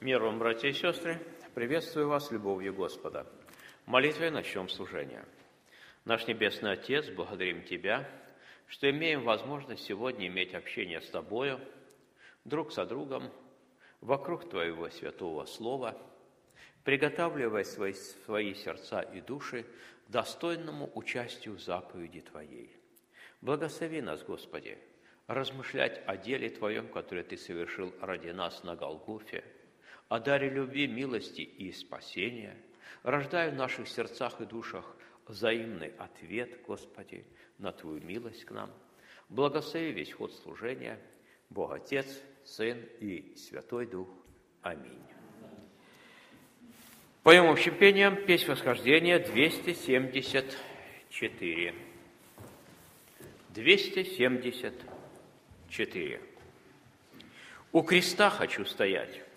Мир вам, братья и сестры! Приветствую вас любовью Господа. Молитвой начнем служение. Наш Небесный Отец, благодарим Тебя, что имеем возможность сегодня иметь общение с Тобою, друг со другом, вокруг Твоего святого Слова, приготавливая свои, свои сердца и души к достойному участию в заповеди Твоей. Благослови нас, Господи, размышлять о деле Твоем, которое Ты совершил ради нас на Голгофе, о даре любви, милости и спасения, рождая в наших сердцах и душах взаимный ответ, Господи, на Твою милость к нам. Благослови весь ход служения, Бог Отец, Сын и Святой Дух. Аминь. Поем общим пением песнь восхождения 274. 274. У креста хочу стоять,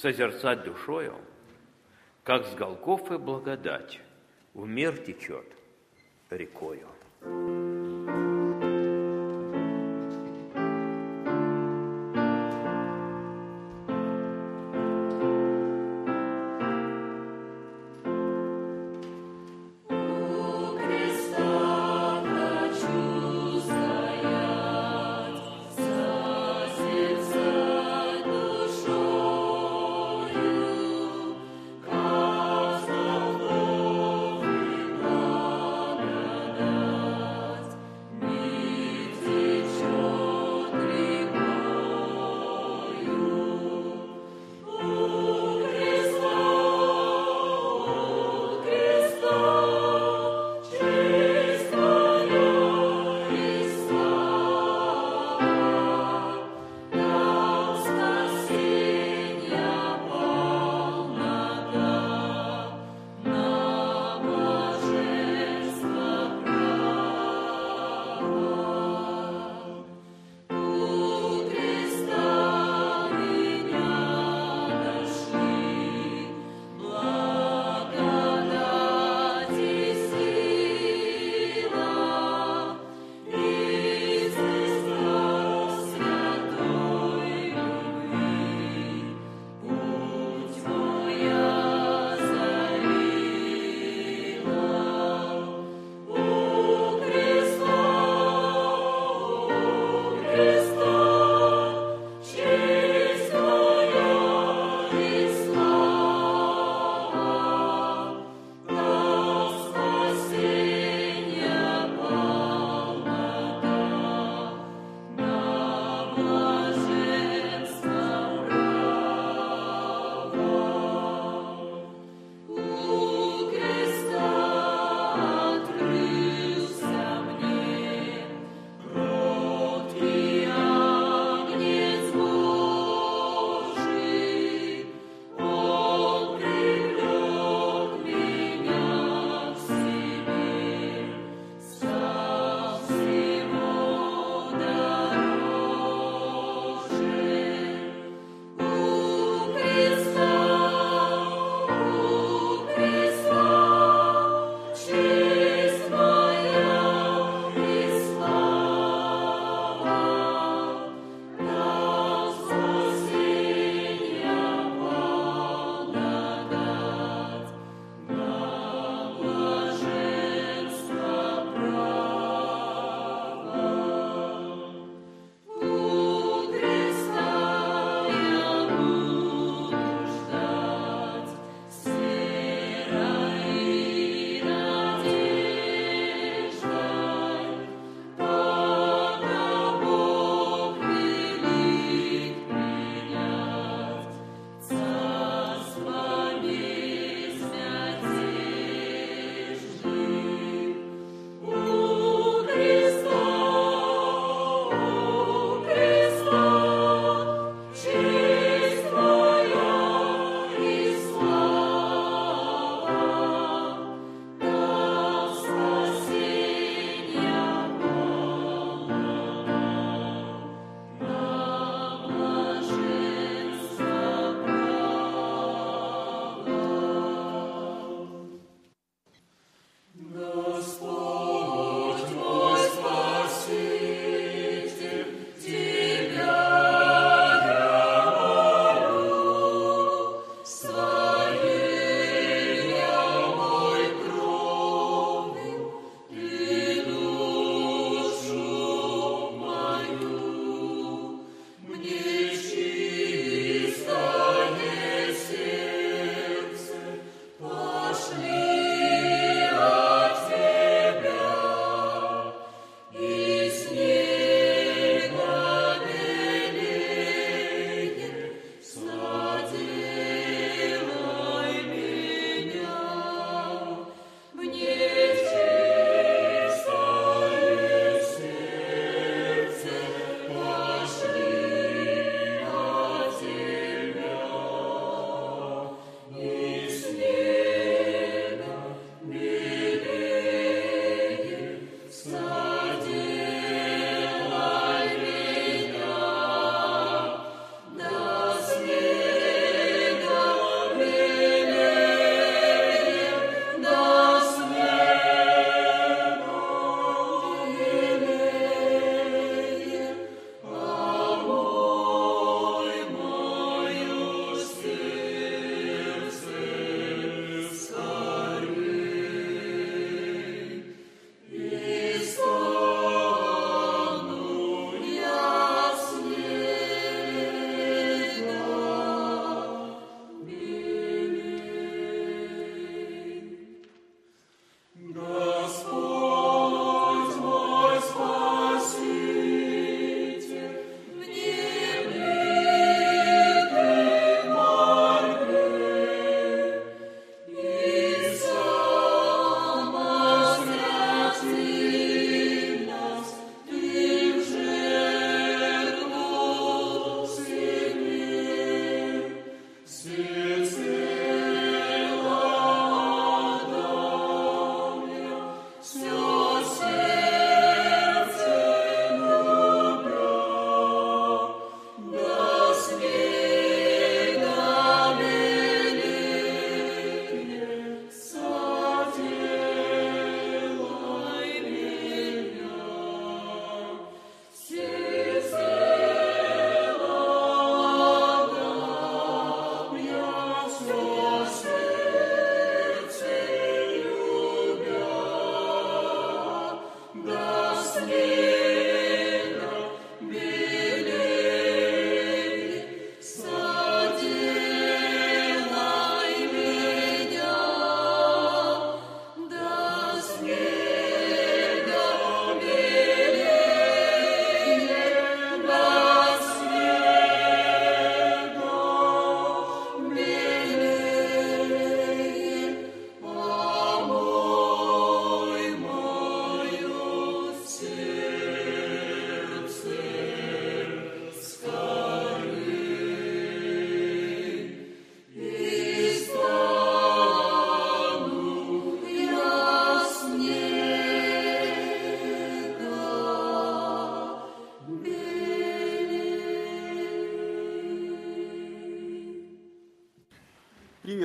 созерцать душою, как с Голгофы благодать в мир течет рекою.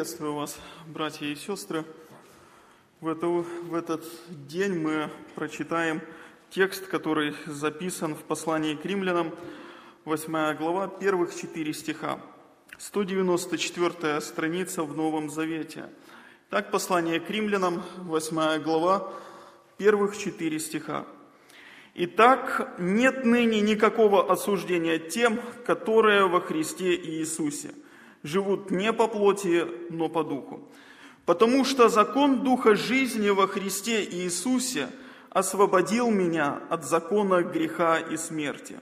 Приветствую вас, братья и сестры. В, это, в этот день мы прочитаем текст, который записан в послании к римлянам, 8 глава, первых 4 стиха. 194 страница в Новом Завете. Так, послание к римлянам, 8 глава, первых 4 стиха. Итак, нет ныне никакого осуждения тем, которые во Христе Иисусе – живут не по плоти, но по духу. Потому что закон Духа жизни во Христе Иисусе освободил меня от закона греха и смерти.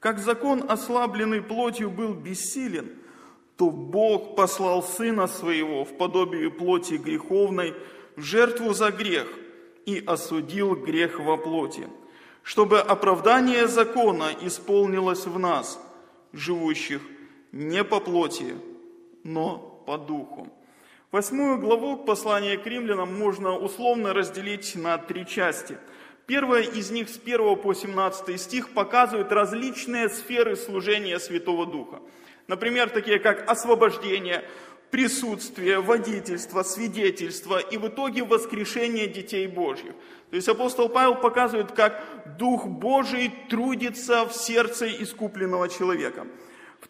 Как закон, ослабленный плотью, был бессилен, то Бог послал Сына Своего в подобие плоти греховной в жертву за грех и осудил грех во плоти, чтобы оправдание закона исполнилось в нас, живущих не по плоти, но по духу. Восьмую главу послания к римлянам можно условно разделить на три части. Первая из них с 1 по 17 стих показывает различные сферы служения Святого Духа. Например, такие как освобождение, присутствие, водительство, свидетельство и в итоге воскрешение детей Божьих. То есть апостол Павел показывает, как Дух Божий трудится в сердце искупленного человека.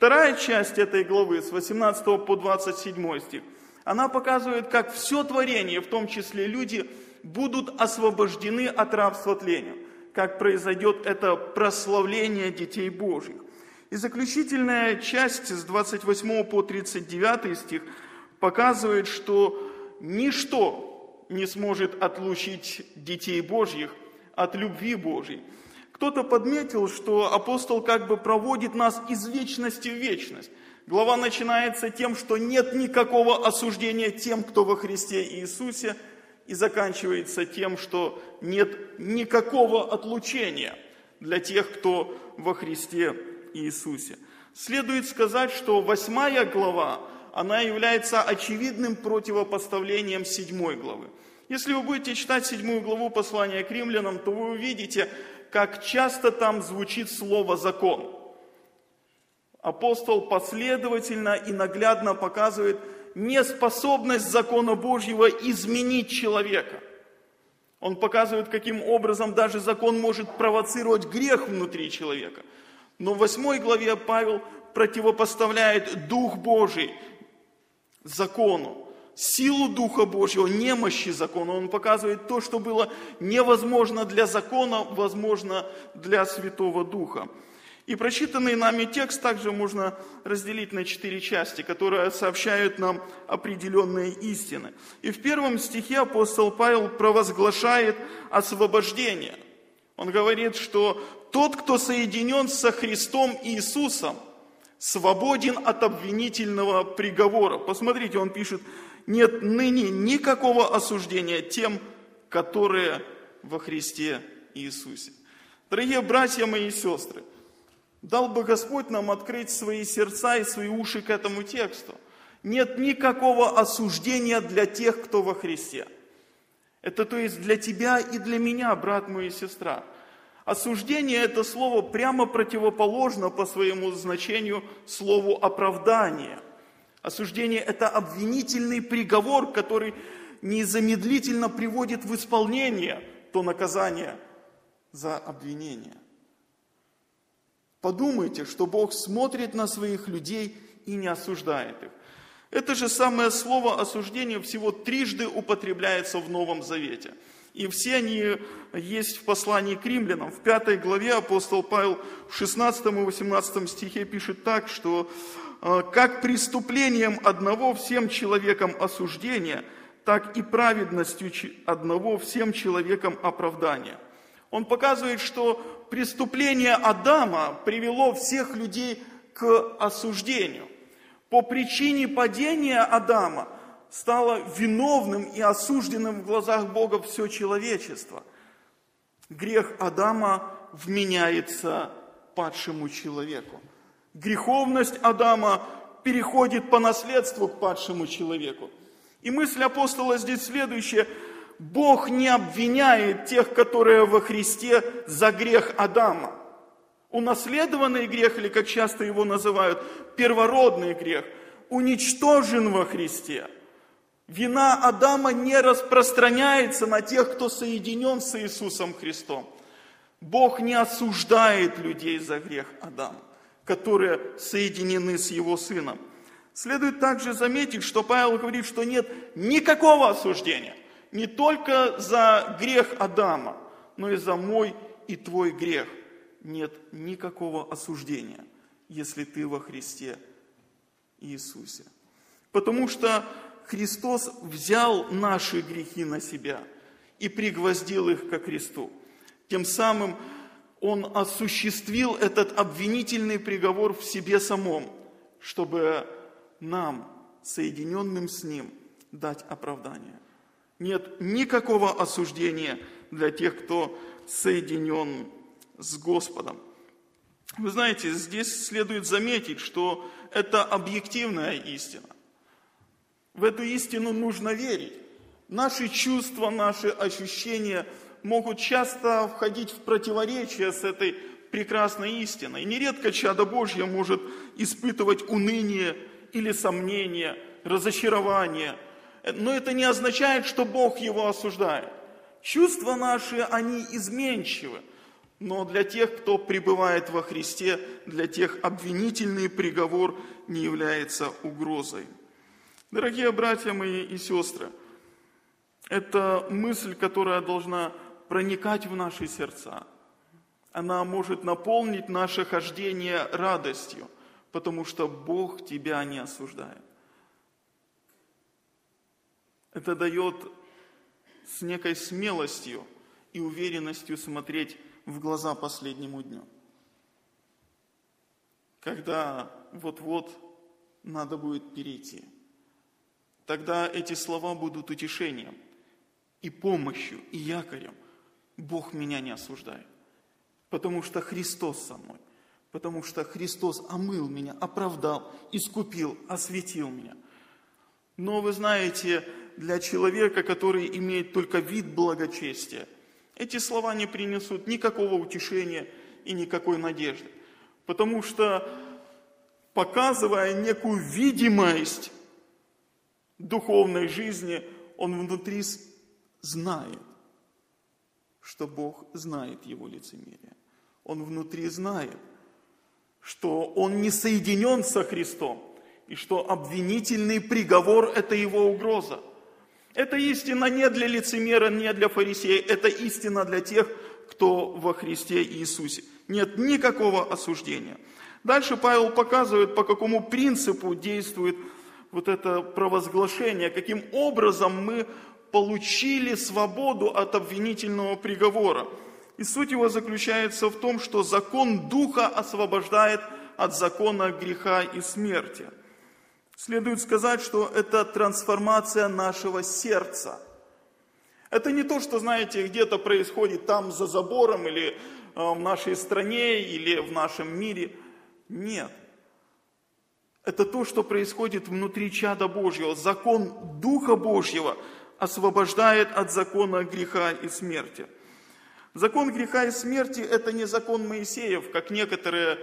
Вторая часть этой главы, с 18 по 27 стих, она показывает, как все творение, в том числе люди, будут освобождены от рабства тлению, как произойдет это прославление детей Божьих. И заключительная часть с 28 по 39 стих показывает, что ничто не сможет отлучить детей Божьих от любви Божьей. Кто-то подметил, что апостол как бы проводит нас из вечности в вечность. Глава начинается тем, что нет никакого осуждения тем, кто во Христе Иисусе, и заканчивается тем, что нет никакого отлучения для тех, кто во Христе Иисусе. Следует сказать, что восьмая глава, она является очевидным противопоставлением седьмой главы. Если вы будете читать седьмую главу послания к римлянам, то вы увидите, как часто там звучит слово «закон». Апостол последовательно и наглядно показывает неспособность закона Божьего изменить человека. Он показывает, каким образом даже закон может провоцировать грех внутри человека. Но в восьмой главе Павел противопоставляет Дух Божий закону силу Духа Божьего, немощи закона. Он показывает то, что было невозможно для закона, возможно для Святого Духа. И прочитанный нами текст также можно разделить на четыре части, которые сообщают нам определенные истины. И в первом стихе апостол Павел провозглашает освобождение. Он говорит, что тот, кто соединен со Христом Иисусом, свободен от обвинительного приговора. Посмотрите, он пишет, нет ныне никакого осуждения тем, которые во Христе Иисусе. Дорогие братья мои и сестры, дал бы Господь нам открыть свои сердца и свои уши к этому тексту. Нет никакого осуждения для тех, кто во Христе. Это то есть для тебя и для меня, брат мой и сестра. Осуждение – это слово прямо противоположно по своему значению слову оправдание – Осуждение – это обвинительный приговор, который незамедлительно приводит в исполнение то наказание за обвинение. Подумайте, что Бог смотрит на своих людей и не осуждает их. Это же самое слово осуждение всего трижды употребляется в Новом Завете. И все они есть в послании к римлянам. В пятой главе апостол Павел в 16 и 18 стихе пишет так, что как преступлением одного всем человекам осуждения, так и праведностью одного всем человекам оправдания. Он показывает, что преступление Адама привело всех людей к осуждению. По причине падения Адама стало виновным и осужденным в глазах Бога все человечество. Грех Адама вменяется падшему человеку греховность Адама переходит по наследству к падшему человеку. И мысль апостола здесь следующая. Бог не обвиняет тех, которые во Христе за грех Адама. Унаследованный грех, или как часто его называют, первородный грех, уничтожен во Христе. Вина Адама не распространяется на тех, кто соединен с Иисусом Христом. Бог не осуждает людей за грех Адама, которые соединены с его сыном. Следует также заметить, что Павел говорит, что нет никакого осуждения. Не только за грех Адама, но и за мой и твой грех. Нет никакого осуждения, если ты во Христе Иисусе. Потому что Христос взял наши грехи на себя и пригвоздил их ко кресту. Тем самым Он осуществил этот обвинительный приговор в себе самом, чтобы нам, соединенным с Ним, дать оправдание. Нет никакого осуждения для тех, кто соединен с Господом. Вы знаете, здесь следует заметить, что это объективная истина. В эту истину нужно верить. Наши чувства, наши ощущения могут часто входить в противоречие с этой прекрасной истиной. Нередко чадо Божье может испытывать уныние или сомнение, разочарование. Но это не означает, что Бог его осуждает. Чувства наши, они изменчивы. Но для тех, кто пребывает во Христе, для тех обвинительный приговор не является угрозой. Дорогие братья мои и сестры, это мысль, которая должна проникать в наши сердца. Она может наполнить наше хождение радостью, потому что Бог тебя не осуждает. Это дает с некой смелостью и уверенностью смотреть в глаза последнему дню. Когда вот-вот надо будет перейти – Тогда эти слова будут утешением и помощью, и якорем. Бог меня не осуждает, потому что Христос со мной, потому что Христос омыл меня, оправдал, искупил, осветил меня. Но вы знаете, для человека, который имеет только вид благочестия, эти слова не принесут никакого утешения и никакой надежды. Потому что, показывая некую видимость духовной жизни, он внутри знает, что Бог знает его лицемерие. Он внутри знает, что он не соединен со Христом, и что обвинительный приговор – это его угроза. Это истина не для лицемера, не для фарисея, это истина для тех, кто во Христе Иисусе. Нет никакого осуждения. Дальше Павел показывает, по какому принципу действует вот это провозглашение, каким образом мы получили свободу от обвинительного приговора. И суть его заключается в том, что закон Духа освобождает от закона греха и смерти. Следует сказать, что это трансформация нашего сердца. Это не то, что, знаете, где-то происходит там за забором или э, в нашей стране или в нашем мире. Нет. Это то, что происходит внутри чада Божьего. Закон Духа Божьего освобождает от закона греха и смерти. Закон греха и смерти – это не закон Моисеев, как некоторые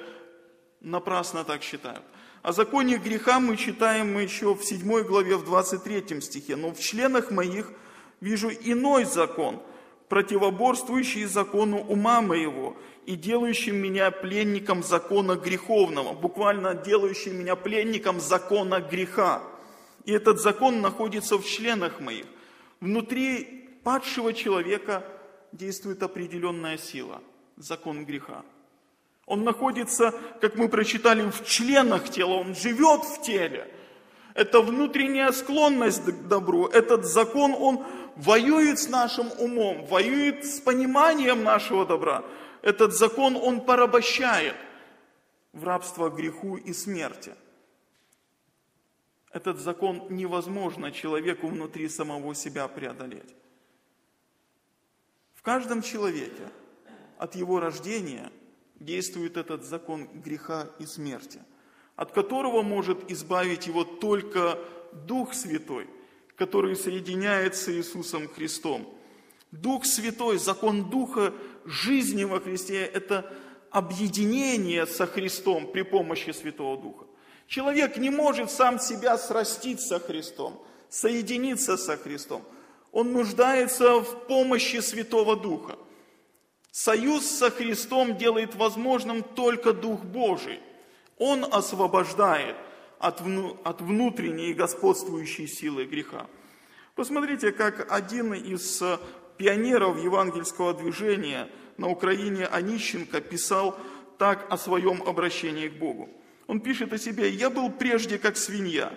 напрасно так считают. О законе греха мы читаем еще в 7 главе, в 23 стихе. «Но в членах моих вижу иной закон, противоборствующий закону ума моего, и делающим меня пленником закона греховного, буквально делающим меня пленником закона греха. И этот закон находится в членах моих. Внутри падшего человека действует определенная сила, закон греха. Он находится, как мы прочитали, в членах тела, он живет в теле. Это внутренняя склонность к добру. Этот закон, он воюет с нашим умом, воюет с пониманием нашего добра этот закон, он порабощает в рабство греху и смерти. Этот закон невозможно человеку внутри самого себя преодолеть. В каждом человеке от его рождения действует этот закон греха и смерти, от которого может избавить его только Дух Святой, который соединяется с Иисусом Христом – Дух Святой, закон Духа жизни во Христе – это объединение со Христом при помощи Святого Духа. Человек не может сам себя срастить со Христом, соединиться со Христом. Он нуждается в помощи Святого Духа. Союз со Христом делает возможным только Дух Божий. Он освобождает от, вну, от внутренней господствующей силы греха. Посмотрите, как один из э, пионеров евангельского движения на Украине Онищенко писал так о своем обращении к Богу. Он пишет о себе, «Я был прежде как свинья,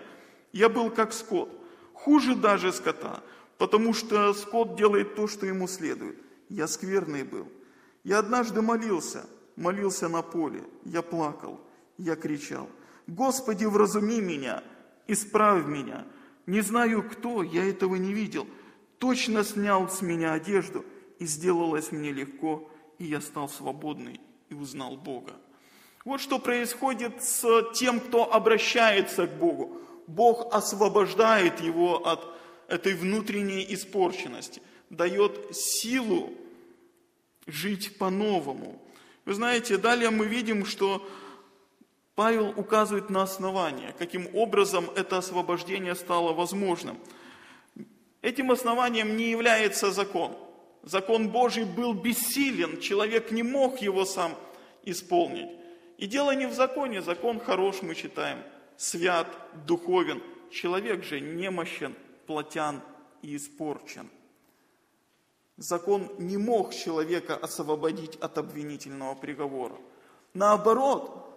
я был как скот, хуже даже скота, потому что скот делает то, что ему следует. Я скверный был. Я однажды молился, молился на поле, я плакал, я кричал, «Господи, вразуми меня, исправь меня, не знаю кто, я этого не видел. Точно снял с меня одежду, и сделалось мне легко, и я стал свободный и узнал Бога. Вот что происходит с тем, кто обращается к Богу. Бог освобождает его от этой внутренней испорченности, дает силу жить по-новому. Вы знаете, далее мы видим, что Павел указывает на основание, каким образом это освобождение стало возможным. Этим основанием не является закон. Закон Божий был бессилен, человек не мог его сам исполнить. И дело не в законе, закон хорош, мы читаем, свят, духовен. Человек же немощен, плотян и испорчен. Закон не мог человека освободить от обвинительного приговора. Наоборот,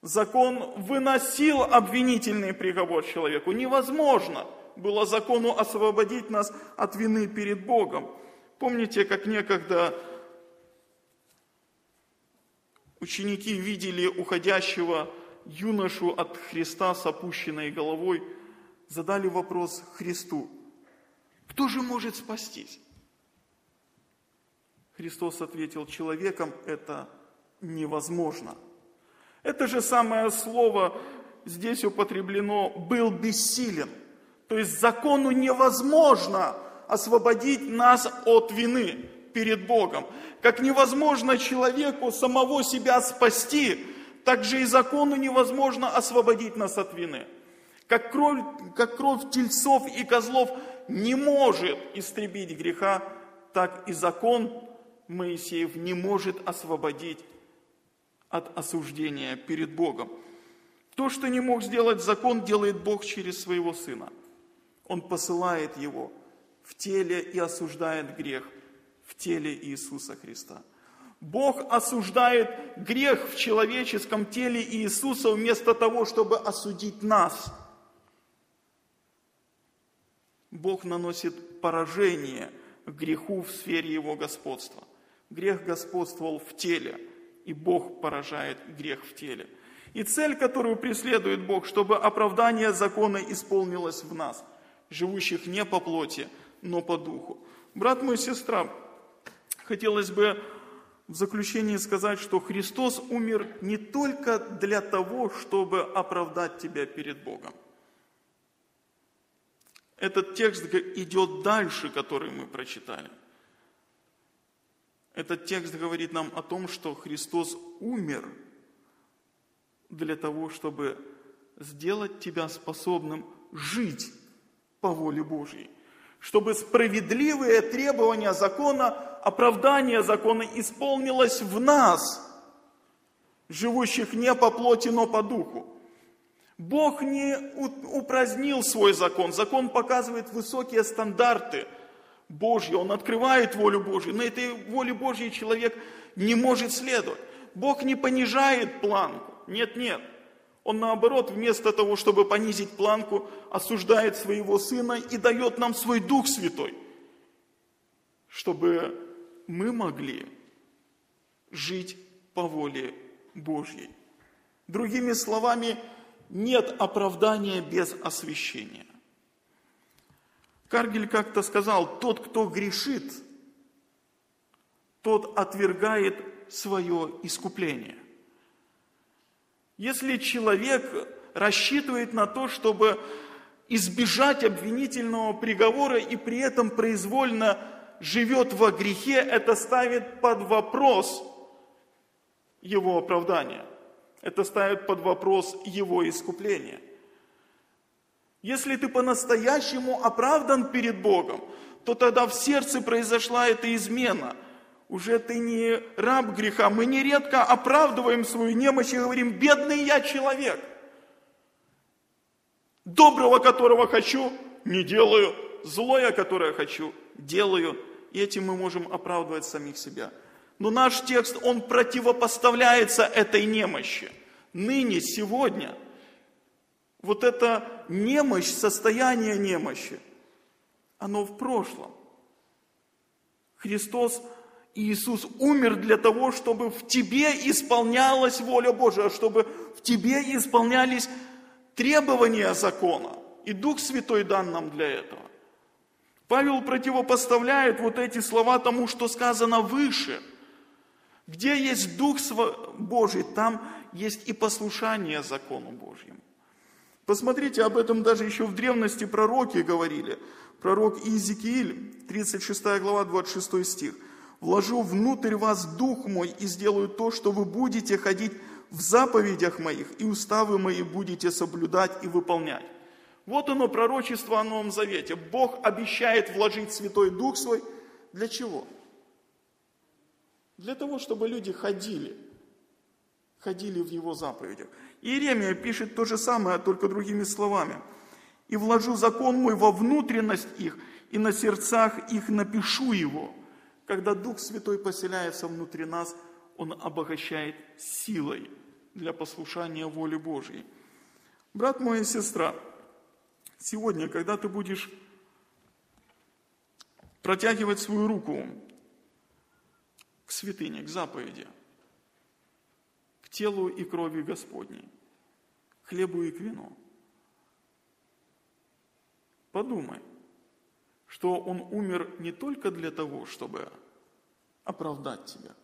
Закон выносил обвинительный приговор человеку. Невозможно было закону освободить нас от вины перед Богом. Помните, как некогда ученики видели уходящего юношу от Христа с опущенной головой, задали вопрос Христу, кто же может спастись? Христос ответил, человеком это невозможно – это же самое слово здесь употреблено «был бессилен». То есть закону невозможно освободить нас от вины перед Богом. Как невозможно человеку самого себя спасти, так же и закону невозможно освободить нас от вины. Как кровь, как кровь тельцов и козлов не может истребить греха, так и закон Моисеев не может освободить от осуждения перед Богом. То, что не мог сделать закон, делает Бог через своего Сына. Он посылает его в теле и осуждает грех в теле Иисуса Христа. Бог осуждает грех в человеческом теле Иисуса вместо того, чтобы осудить нас. Бог наносит поражение греху в сфере его господства. Грех господствовал в теле – и Бог поражает грех в теле. И цель, которую преследует Бог, чтобы оправдание закона исполнилось в нас, живущих не по плоти, но по духу. Брат мой, сестра, хотелось бы в заключении сказать, что Христос умер не только для того, чтобы оправдать тебя перед Богом. Этот текст идет дальше, который мы прочитали. Этот текст говорит нам о том, что Христос умер для того, чтобы сделать тебя способным жить по воле Божьей. Чтобы справедливые требования закона, оправдание закона исполнилось в нас, живущих не по плоти, но по духу. Бог не упразднил свой закон. Закон показывает высокие стандарты – Божье, он открывает волю Божью, но этой воле Божьей человек не может следовать. Бог не понижает планку, нет, нет. Он наоборот, вместо того, чтобы понизить планку, осуждает своего Сына и дает нам свой Дух Святой, чтобы мы могли жить по воле Божьей. Другими словами, нет оправдания без освящения. Каргель как-то сказал, тот, кто грешит, тот отвергает свое искупление. Если человек рассчитывает на то, чтобы избежать обвинительного приговора и при этом произвольно живет во грехе, это ставит под вопрос его оправдание. Это ставит под вопрос его искупление. Если ты по-настоящему оправдан перед Богом, то тогда в сердце произошла эта измена. Уже ты не раб греха. Мы нередко оправдываем свою немощь и говорим, бедный я человек. Доброго, которого хочу, не делаю. Злое, которое хочу, делаю. И этим мы можем оправдывать самих себя. Но наш текст, он противопоставляется этой немощи. Ныне, сегодня, вот эта немощь, состояние немощи, оно в прошлом. Христос Иисус умер для того, чтобы в тебе исполнялась воля Божия, чтобы в тебе исполнялись требования закона. И Дух Святой дан нам для этого. Павел противопоставляет вот эти слова тому, что сказано выше. Где есть Дух Божий, там есть и послушание закону Божьему. Посмотрите, об этом даже еще в древности пророки говорили. Пророк Иезекииль, 36 глава, 26 стих. «Вложу внутрь вас дух мой и сделаю то, что вы будете ходить в заповедях моих, и уставы мои будете соблюдать и выполнять». Вот оно, пророчество о Новом Завете. Бог обещает вложить Святой Дух Свой. Для чего? Для того, чтобы люди ходили. Ходили в Его заповедях. Иеремия пишет то же самое, только другими словами. «И вложу закон мой во внутренность их, и на сердцах их напишу его». Когда Дух Святой поселяется внутри нас, Он обогащает силой для послушания воли Божьей. Брат мой и сестра, сегодня, когда ты будешь протягивать свою руку к святыне, к заповеди – телу и крови Господней, хлебу и к вину. Подумай, что Он умер не только для того, чтобы оправдать тебя,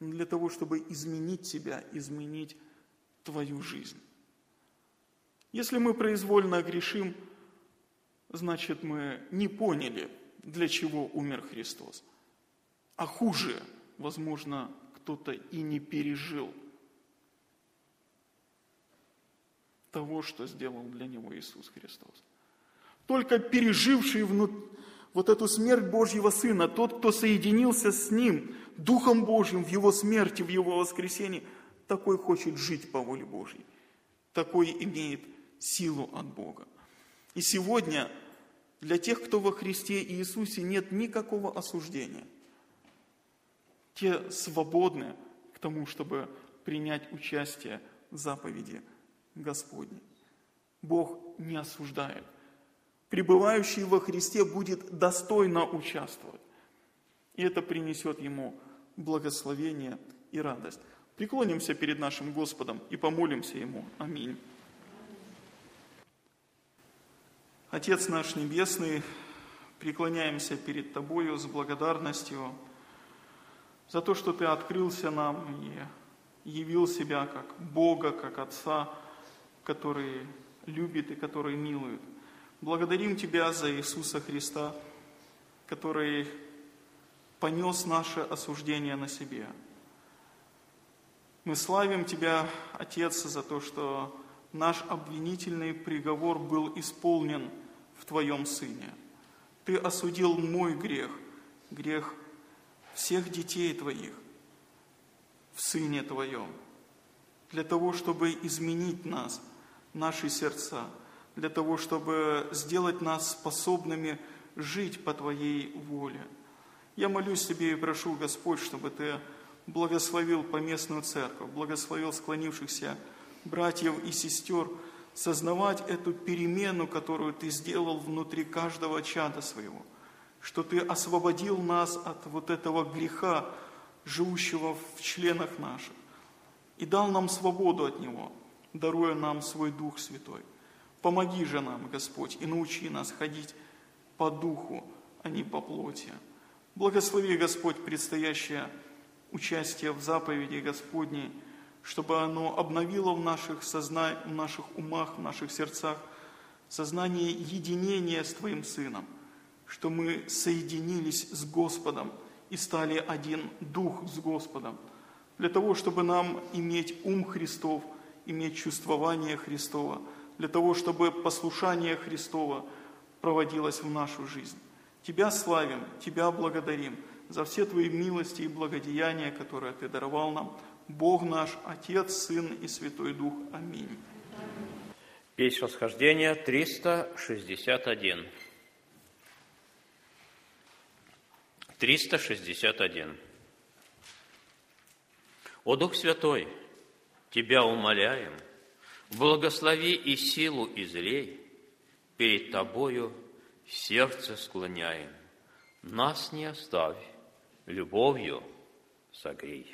но для того, чтобы изменить тебя, изменить твою жизнь. Если мы произвольно грешим, значит мы не поняли, для чего умер Христос. А хуже, возможно, кто-то и не пережил – того, что сделал для него Иисус Христос. Только переживший внут... вот эту смерть Божьего Сына, тот, кто соединился с Ним, Духом Божьим в Его смерти, в Его воскресении, такой хочет жить по воле Божьей. Такой имеет силу от Бога. И сегодня для тех, кто во Христе Иисусе, нет никакого осуждения. Те свободны к тому, чтобы принять участие в заповеди – Господне. Бог не осуждает. Пребывающий во Христе будет достойно участвовать. И это принесет ему благословение и радость. Преклонимся перед нашим Господом и помолимся Ему. Аминь. Отец наш Небесный, преклоняемся перед Тобою с благодарностью за то, что Ты открылся нам и явил себя как Бога, как Отца, который любит и который милует. Благодарим Тебя за Иисуса Христа, который понес наше осуждение на себе. Мы славим Тебя, Отец, за то, что наш обвинительный приговор был исполнен в Твоем Сыне. Ты осудил мой грех, грех всех детей Твоих в Сыне Твоем, для того, чтобы изменить нас – наши сердца, для того, чтобы сделать нас способными жить по Твоей воле. Я молюсь Тебе и прошу, Господь, чтобы Ты благословил поместную церковь, благословил склонившихся братьев и сестер, сознавать эту перемену, которую Ты сделал внутри каждого чада своего, что Ты освободил нас от вот этого греха, живущего в членах наших, и дал нам свободу от него – даруя нам свой Дух Святой. Помоги же нам, Господь, и научи нас ходить по духу, а не по плоти. Благослови, Господь, предстоящее участие в заповеди Господней, чтобы оно обновило в наших, созна... в наших умах, в наших сердцах сознание единения с Твоим Сыном, что мы соединились с Господом и стали один Дух с Господом, для того, чтобы нам иметь ум Христов – иметь чувствование Христова, для того, чтобы послушание Христова проводилось в нашу жизнь. Тебя славим, Тебя благодарим за все Твои милости и благодеяния, которые Ты даровал нам. Бог наш, Отец, Сын и Святой Дух. Аминь. Песнь восхождения 361. 361. О Дух Святой, Тебя умоляем, благослови и силу излей, перед Тобою сердце склоняем. Нас не оставь, любовью согрей.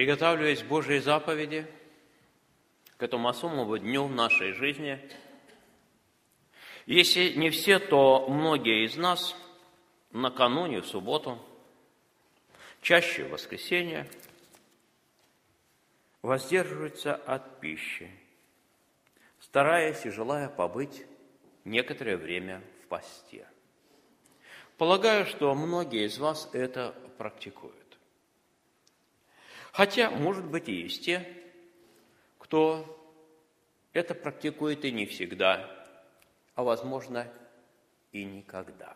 Приготавливаясь к Божьей заповеди, к этому особому дню в нашей жизни, если не все, то многие из нас накануне, в субботу, чаще в воскресенье, воздерживаются от пищи, стараясь и желая побыть некоторое время в посте. Полагаю, что многие из вас это практикуют. Хотя, может быть, и есть те, кто это практикует и не всегда, а, возможно, и никогда.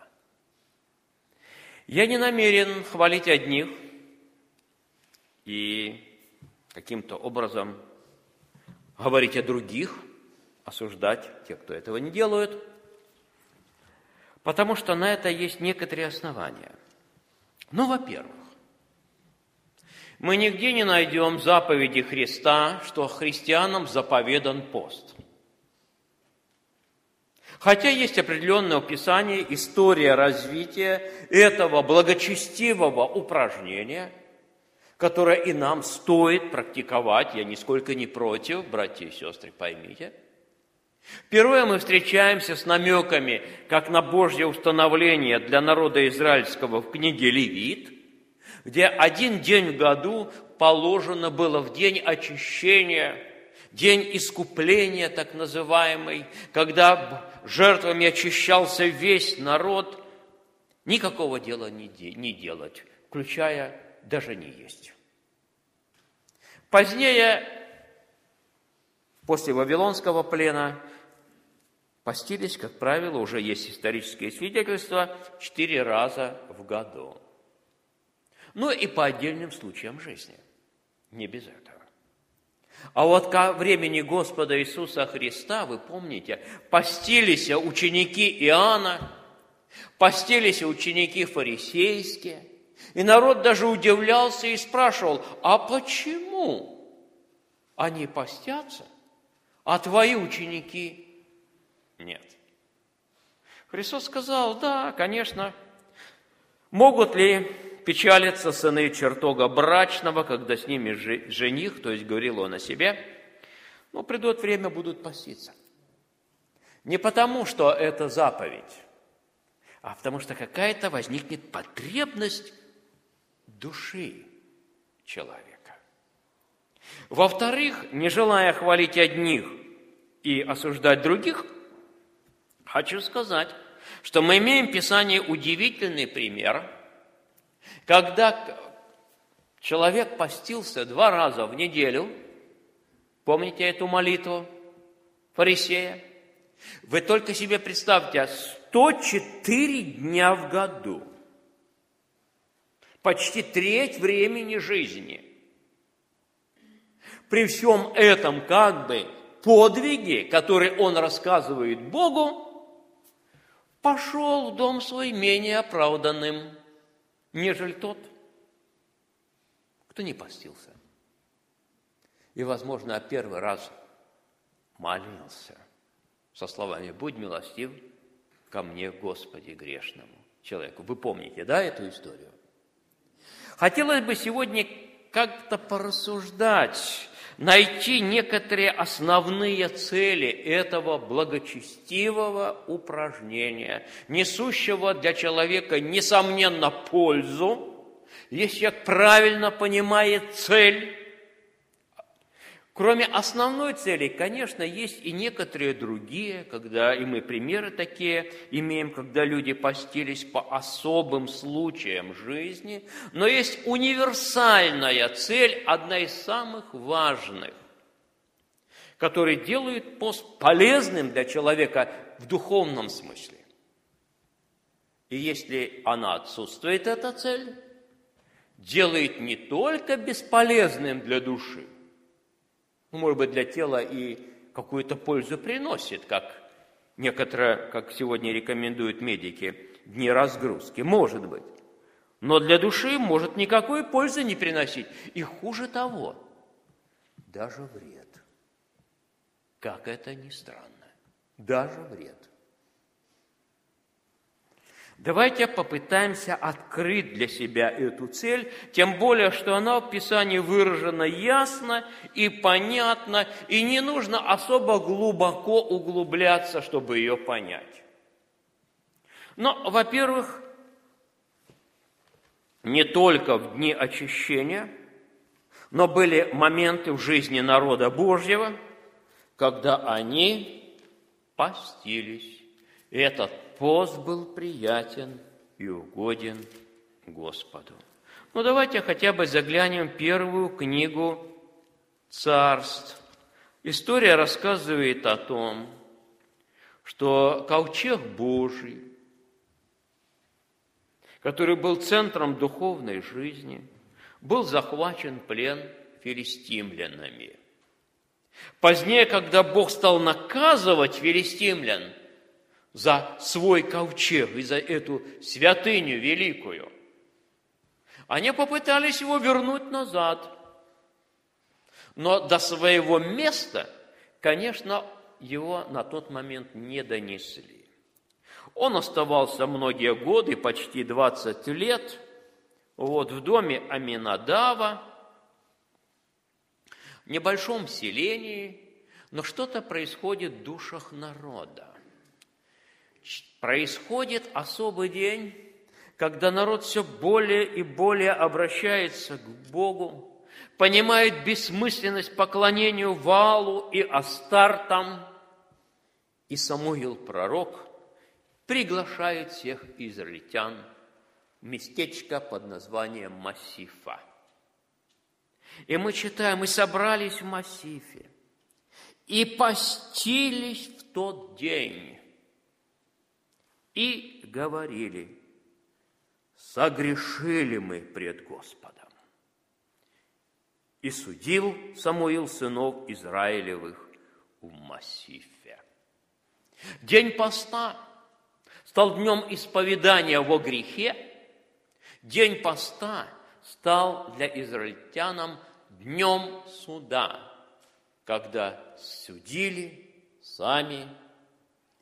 Я не намерен хвалить одних и каким-то образом говорить о других, осуждать тех, кто этого не делают, потому что на это есть некоторые основания. Ну, во-первых, мы нигде не найдем заповеди Христа, что христианам заповедан пост. Хотя есть определенное описание, история развития этого благочестивого упражнения, которое и нам стоит практиковать, я нисколько не против, братья и сестры, поймите. Впервые мы встречаемся с намеками, как на Божье установление для народа израильского в книге Левит, где один день в году положено было в день очищения, день искупления так называемый, когда жертвами очищался весь народ, никакого дела не, не делать, включая даже не есть. Позднее, после Вавилонского плена, постились, как правило, уже есть исторические свидетельства, четыре раза в году ну и по отдельным случаям жизни. Не без этого. А вот ко времени Господа Иисуса Христа, вы помните, постились ученики Иоанна, постились ученики фарисейские, и народ даже удивлялся и спрашивал, а почему они постятся, а твои ученики нет? Христос сказал, да, конечно, могут ли печалятся сыны чертога брачного, когда с ними жених, то есть говорил он о себе, но придет время, будут поститься. Не потому, что это заповедь, а потому что какая-то возникнет потребность души человека. Во-вторых, не желая хвалить одних и осуждать других, хочу сказать, что мы имеем в Писании удивительный пример – когда человек постился два раза в неделю, помните эту молитву фарисея? Вы только себе представьте, 104 дня в году, почти треть времени жизни. При всем этом как бы подвиге, который он рассказывает Богу, пошел в дом свой менее оправданным – нежели тот, кто не постился. И, возможно, первый раз молился со словами «Будь милостив ко мне, Господи, грешному человеку». Вы помните, да, эту историю? Хотелось бы сегодня как-то порассуждать, найти некоторые основные цели этого благочестивого упражнения, несущего для человека, несомненно, пользу, если человек правильно понимает цель, Кроме основной цели, конечно, есть и некоторые другие, когда, и мы примеры такие имеем, когда люди постились по особым случаям жизни, но есть универсальная цель, одна из самых важных, которая делает пост полезным для человека в духовном смысле. И если она отсутствует, эта цель, делает не только бесполезным для души, ну, может быть, для тела и какую-то пользу приносит, как некоторые, как сегодня рекомендуют медики, дни разгрузки, может быть. Но для души может никакой пользы не приносить. И хуже того, даже вред. Как это ни странно, даже вред. Давайте попытаемся открыть для себя эту цель, тем более, что она в Писании выражена ясно и понятно, и не нужно особо глубоко углубляться, чтобы ее понять. Но, во-первых, не только в дни очищения, но были моменты в жизни народа Божьего, когда они постились. И этот пост был приятен и угоден Господу. Ну, давайте хотя бы заглянем в первую книгу царств. История рассказывает о том, что ковчег Божий, который был центром духовной жизни, был захвачен плен филистимлянами. Позднее, когда Бог стал наказывать филистимлян – за свой ковчег и за эту святыню великую. Они попытались его вернуть назад. Но до своего места, конечно, его на тот момент не донесли. Он оставался многие годы, почти 20 лет, вот в доме Аминадава, в небольшом селении, но что-то происходит в душах народа происходит особый день, когда народ все более и более обращается к Богу, понимает бессмысленность поклонению Валу и Астартам, и Самуил пророк приглашает всех израильтян. В местечко под названием Массифа. И мы читаем, мы собрались в Массифе и постились в тот день и говорили, согрешили мы пред Господом. И судил Самуил сынов Израилевых в Массифе. День поста стал днем исповедания во грехе, день поста стал для израильтянам днем суда, когда судили сами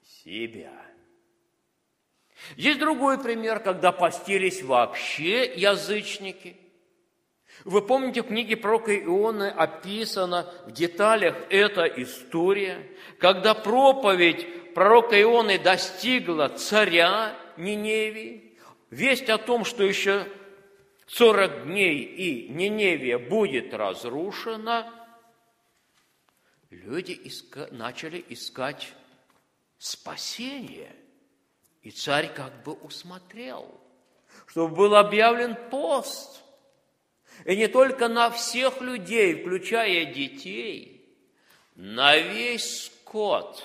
себя. Есть другой пример, когда постились вообще язычники. Вы помните, в книге пророка Ионы описана в деталях эта история, когда проповедь пророка Ионы достигла царя Ниневии, весть о том, что еще 40 дней и Ниневия будет разрушена, люди иска- начали искать спасение – и царь как бы усмотрел, чтобы был объявлен пост. И не только на всех людей, включая детей, на весь скот.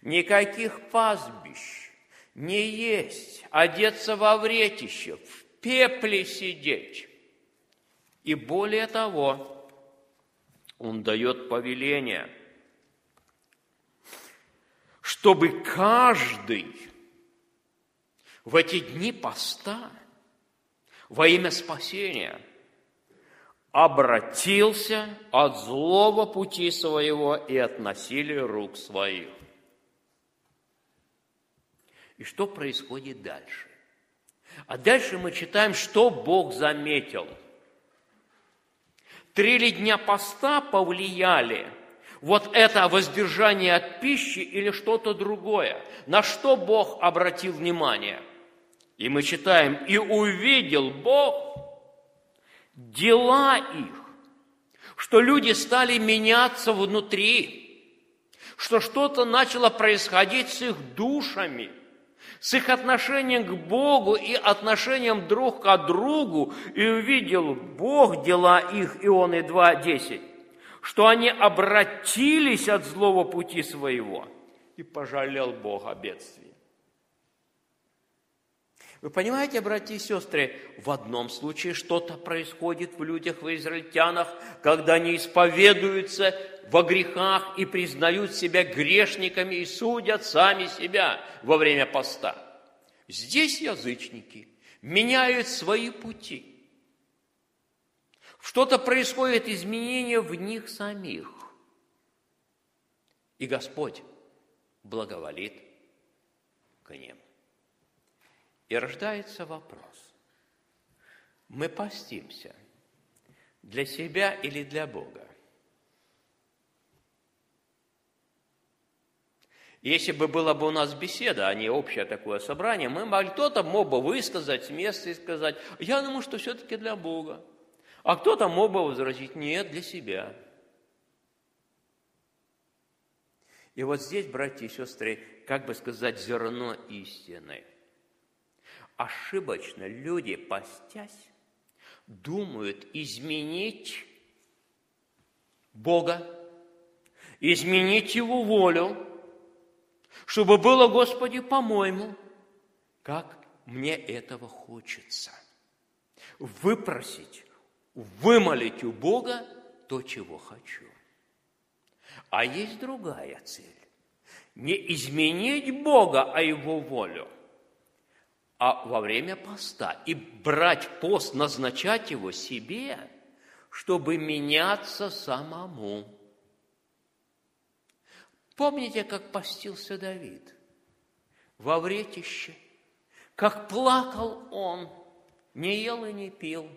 Никаких пастбищ не есть, одеться во вретище, в пепле сидеть. И более того, он дает повеление – чтобы каждый в эти дни поста во имя спасения обратился от злого пути своего и от насилия рук своих. И что происходит дальше? А дальше мы читаем, что Бог заметил. Три ли дня поста повлияли – вот это воздержание от пищи или что-то другое. На что Бог обратил внимание? И мы читаем, и увидел Бог дела их, что люди стали меняться внутри, что что-то начало происходить с их душами – с их отношением к Богу и отношением друг к другу, и увидел Бог дела их, Ионы 2.10, что они обратились от злого пути своего, и пожалел Бог о бедствии. Вы понимаете, братья и сестры, в одном случае что-то происходит в людях, в израильтянах, когда они исповедуются во грехах и признают себя грешниками и судят сами себя во время поста. Здесь язычники меняют свои пути – что-то происходит, изменение в них самих. И Господь благоволит к ним. И рождается вопрос. Мы постимся для себя или для Бога? Если бы была бы у нас беседа, а не общее такое собрание, мы могли, кто-то мог бы высказать с и сказать, я думаю, что все-таки для Бога. А кто-то мог бы возразить, нет, для себя. И вот здесь, братья и сестры, как бы сказать, зерно истины. Ошибочно люди, постясь, думают изменить Бога, изменить Его волю, чтобы было, Господи, по-моему, как мне этого хочется. Выпросить, вымолить у Бога то, чего хочу. А есть другая цель. Не изменить Бога, а Его волю, а во время поста и брать пост, назначать его себе, чтобы меняться самому. Помните, как постился Давид во вретище, как плакал он, не ел и не пил,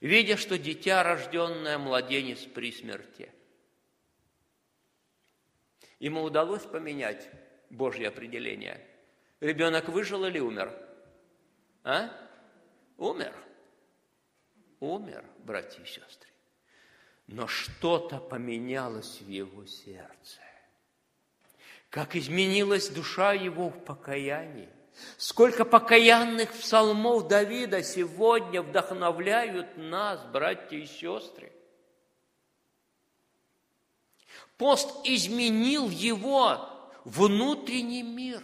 видя, что дитя, рожденное младенец при смерти. Ему удалось поменять Божье определение. Ребенок выжил или умер? А? Умер. Умер, братья и сестры. Но что-то поменялось в его сердце как изменилась душа его в покаянии. Сколько покаянных псалмов Давида сегодня вдохновляют нас, братья и сестры. Пост изменил его внутренний мир.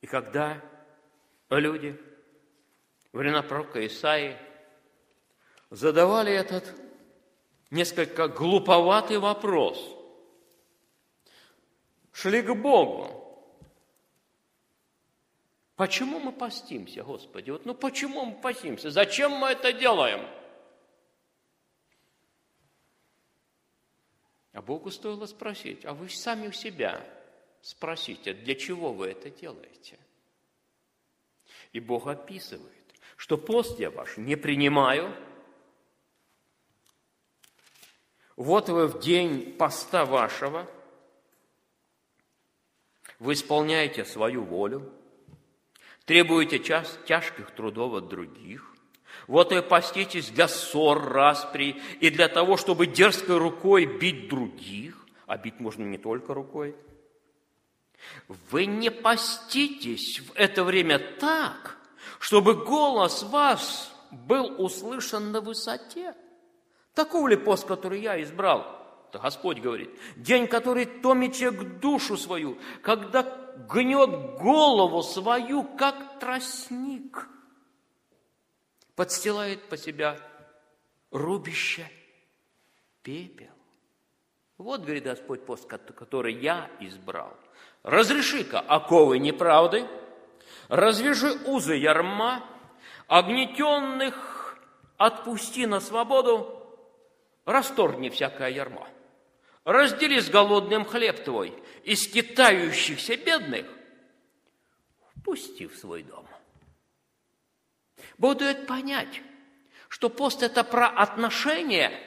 И когда люди времена пророка Исаи задавали этот несколько глуповатый вопрос. Шли к Богу. Почему мы постимся, Господи? Вот, ну почему мы постимся? Зачем мы это делаем? А Богу стоило спросить, а вы сами у себя спросите, для чего вы это делаете? И Бог описывает, что пост я ваш не принимаю – Вот вы в день поста вашего, вы исполняете свою волю, требуете час, тяжких трудов от других. Вот вы поститесь для ссор, распри и для того, чтобы дерзкой рукой бить других, а бить можно не только рукой. Вы не поститесь в это время так, чтобы голос вас был услышан на высоте – Таков ли пост, который я избрал? Это Господь говорит. День, который томит человек душу свою, когда гнет голову свою, как тростник, подстилает по себя рубище, пепел. Вот, говорит Господь, пост, который я избрал. Разреши-ка оковы неправды, развяжи узы ярма, огнетенных отпусти на свободу, расторгни всякое ярмо. Раздели с голодным хлеб твой, и скитающихся бедных впусти в свой дом. Бог дает понять, что пост – это про отношения,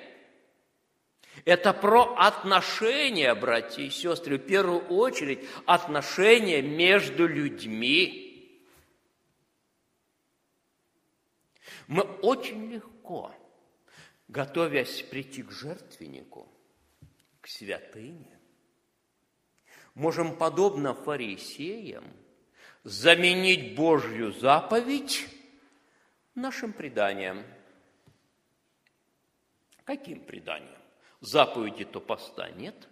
это про отношения, братья и сестры, в первую очередь отношения между людьми. Мы очень легко – готовясь прийти к жертвеннику, к святыне, можем, подобно фарисеям, заменить Божью заповедь нашим преданием. Каким преданием? Заповеди то поста нет,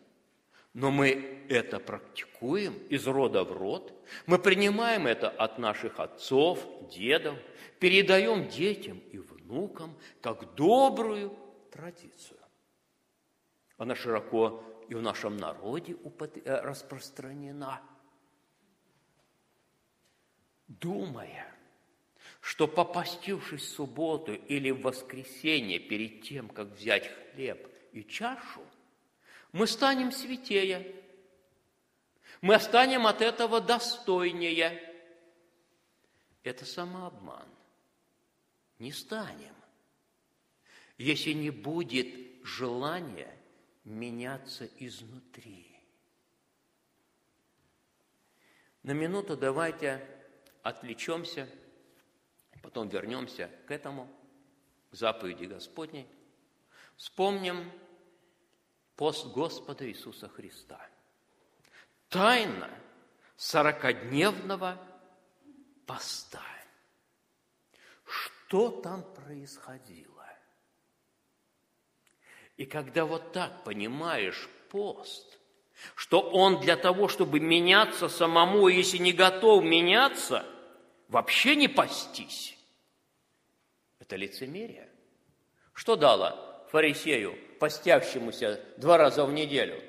но мы это практикуем из рода в род. Мы принимаем это от наших отцов, дедов, передаем детям и внукам, как добрую традицию. Она широко и в нашем народе э, распространена. Думая, что попастившись в субботу или в воскресенье перед тем, как взять хлеб и чашу, мы станем святее. Мы станем от этого достойнее. Это самообман. Не станем, если не будет желания меняться изнутри. На минуту давайте отвлечемся, потом вернемся к этому, к заповеди Господней. Вспомним пост Господа Иисуса Христа. Тайна сорокодневного поста. Что там происходило? И когда вот так понимаешь пост, что он для того, чтобы меняться самому, если не готов меняться, вообще не постись, это лицемерие. Что дало фарисею, постящемуся два раза в неделю?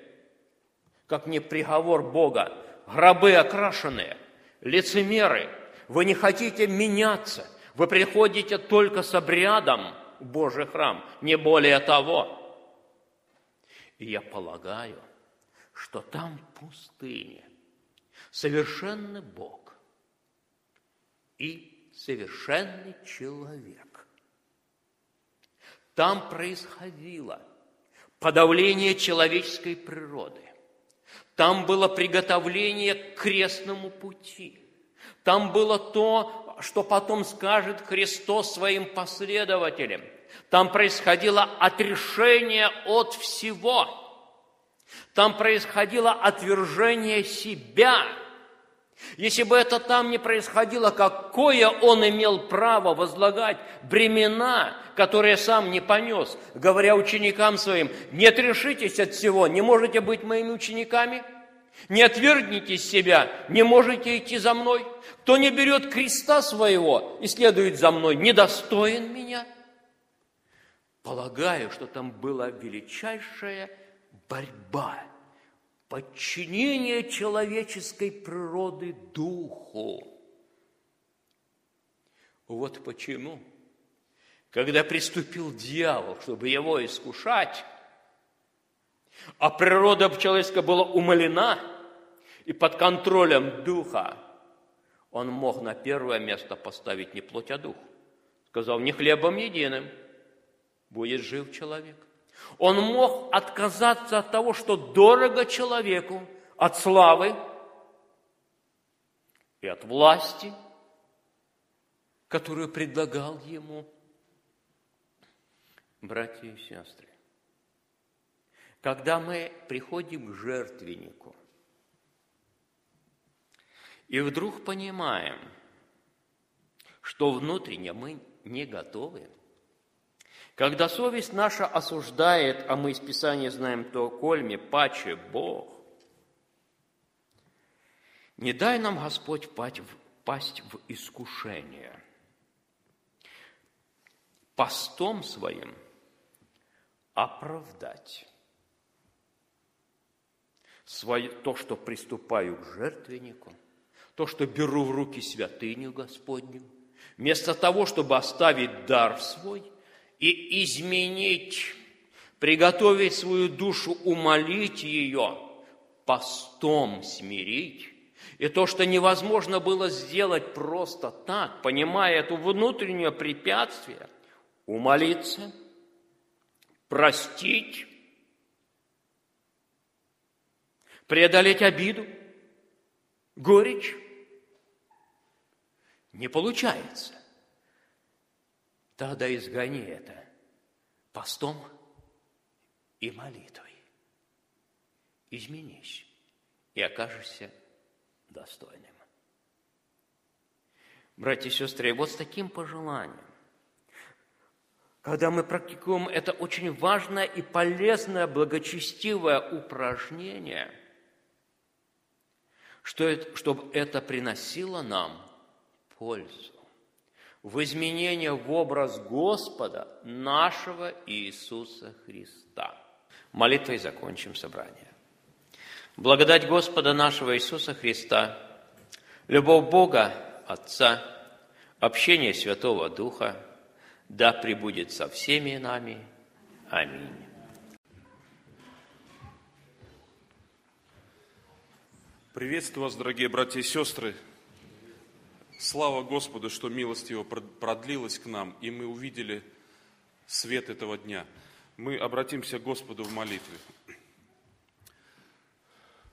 Как не приговор Бога, гробы окрашенные, лицемеры, вы не хотите меняться, вы приходите только с обрядом в Божий храм, не более того. И я полагаю, что там в пустыне совершенный Бог и совершенный человек. Там происходило подавление человеческой природы. Там было приготовление к крестному пути. Там было то, что потом скажет Христос своим последователям – там происходило отрешение от всего. Там происходило отвержение себя. Если бы это там не происходило, какое он имел право возлагать бремена, которые сам не понес, говоря ученикам своим, не отрешитесь от всего, не можете быть моими учениками, не отвергнитесь себя, не можете идти за мной. Кто не берет креста своего и следует за мной, недостоин меня – полагаю, что там была величайшая борьба, подчинение человеческой природы духу. Вот почему, когда приступил дьявол, чтобы его искушать, а природа человеческая была умолена и под контролем духа, он мог на первое место поставить не плоть, а дух. Сказал, не хлебом единым – будет жив человек. Он мог отказаться от того, что дорого человеку, от славы и от власти, которую предлагал ему. Братья и сестры, когда мы приходим к жертвеннику и вдруг понимаем, что внутренне мы не готовы – когда совесть наша осуждает, а мы из Писания знаем то, кольме, паче Бог, не дай нам, Господь, пасть в искушение. Постом своим оправдать свое, то, что приступаю к жертвеннику, то, что беру в руки святыню Господню, вместо того, чтобы оставить дар свой – и изменить, приготовить свою душу, умолить ее, постом смирить. И то, что невозможно было сделать просто так, понимая это внутреннее препятствие, умолиться, простить, преодолеть обиду, горечь, не получается. Тогда изгони это постом и молитвой. Изменись и окажешься достойным. Братья и сестры, вот с таким пожеланием, когда мы практикуем это очень важное и полезное, благочестивое упражнение, чтобы это приносило нам пользу в изменение в образ Господа нашего Иисуса Христа. Молитвой закончим собрание. Благодать Господа нашего Иисуса Христа, любовь Бога, Отца, общение Святого Духа, да пребудет со всеми нами. Аминь. Приветствую вас, дорогие братья и сестры. Слава Господу, что милость Его продлилась к нам, и мы увидели свет этого дня. Мы обратимся к Господу в молитве.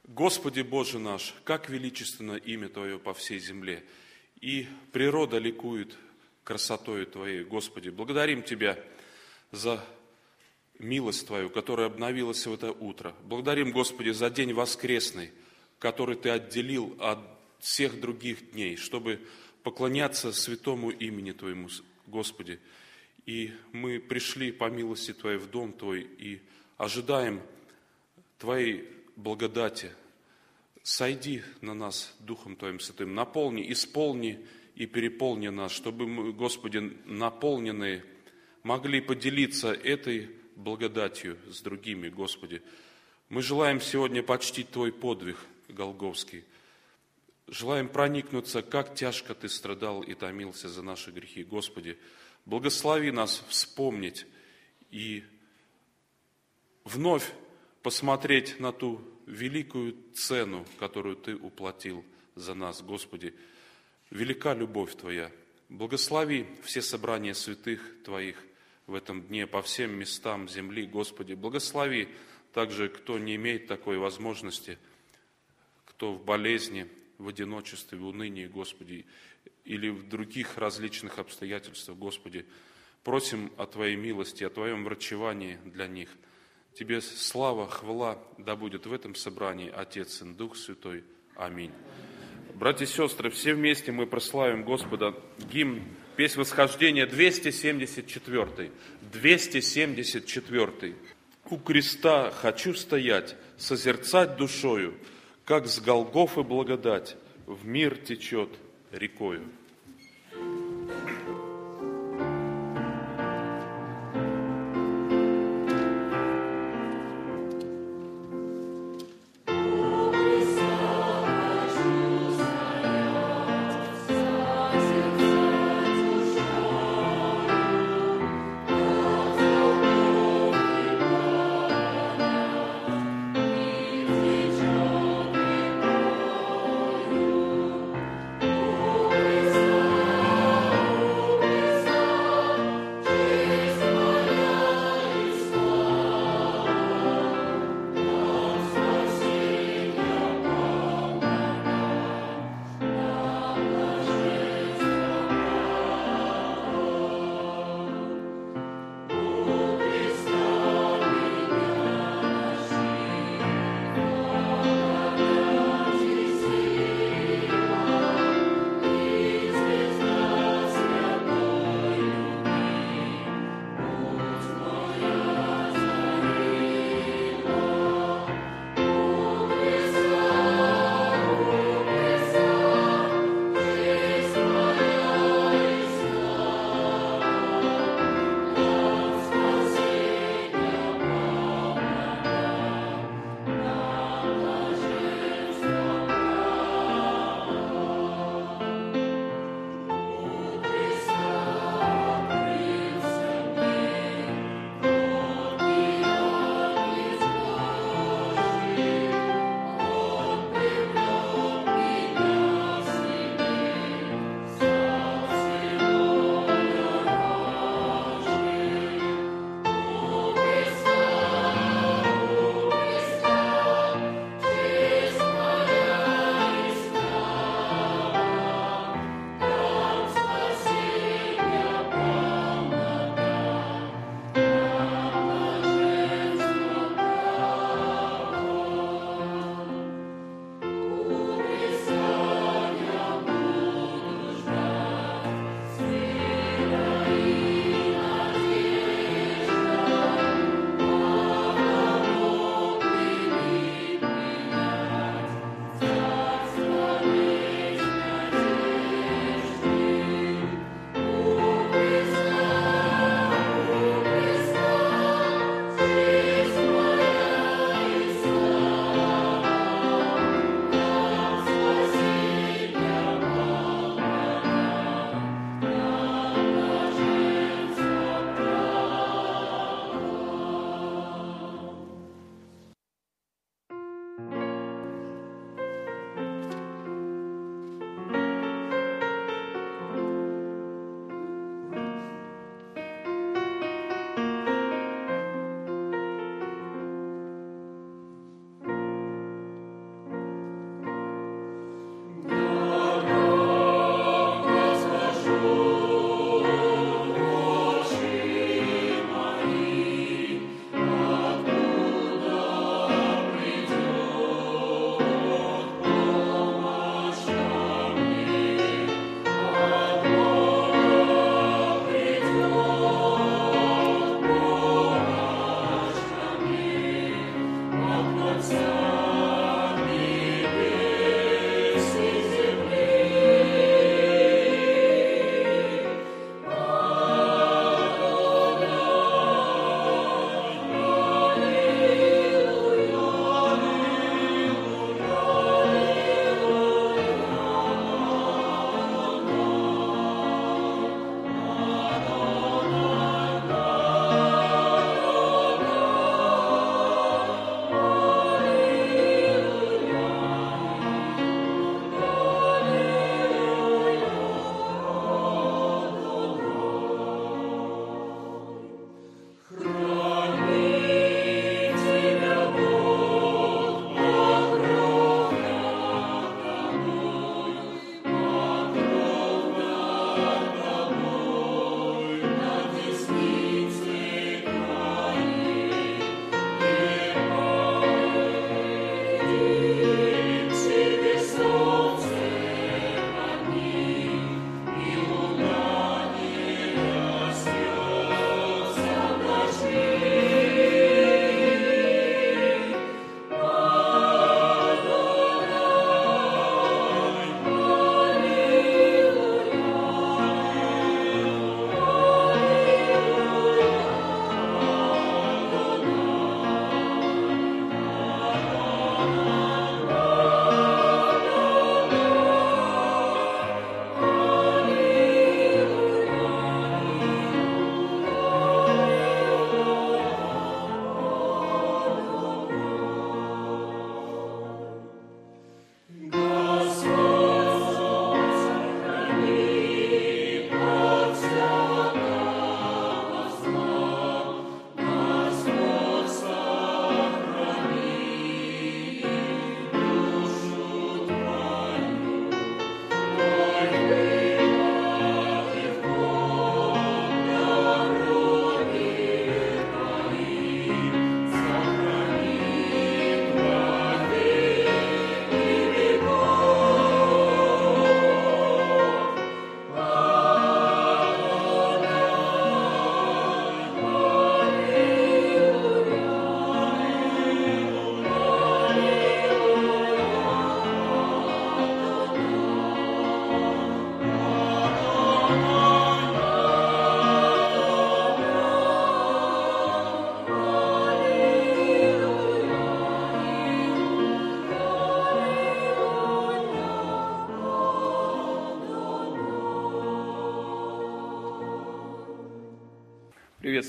Господи Боже наш, как величественно имя Твое по всей земле, и природа ликует красотою Твоей, Господи. Благодарим Тебя за милость Твою, которая обновилась в это утро. Благодарим, Господи, за день воскресный – который Ты отделил от всех других дней, чтобы поклоняться святому имени Твоему, Господи. И мы пришли по милости Твоей в дом Твой и ожидаем Твоей благодати. Сойди на нас Духом Твоим Святым, наполни, исполни и переполни нас, чтобы мы, Господи, наполненные, могли поделиться этой благодатью с другими, Господи. Мы желаем сегодня почтить Твой подвиг – Голговский. Желаем проникнуться, как тяжко Ты страдал и томился за наши грехи. Господи, благослови нас вспомнить и вновь посмотреть на ту великую цену, которую Ты уплатил за нас, Господи. Велика любовь Твоя. Благослови все собрания святых Твоих в этом дне по всем местам земли, Господи. Благослови также, кто не имеет такой возможности – кто в болезни, в одиночестве, в унынии, Господи, или в других различных обстоятельствах, Господи, просим о Твоей милости, о Твоем врачевании для них. Тебе слава, хвала да будет в этом собрании Отец и Дух Святой. Аминь. Братья и сестры, все вместе мы прославим Господа гимн Песнь восхождения 274. 274. У креста хочу стоять, созерцать душою, как с Голгофы благодать в мир течет рекою.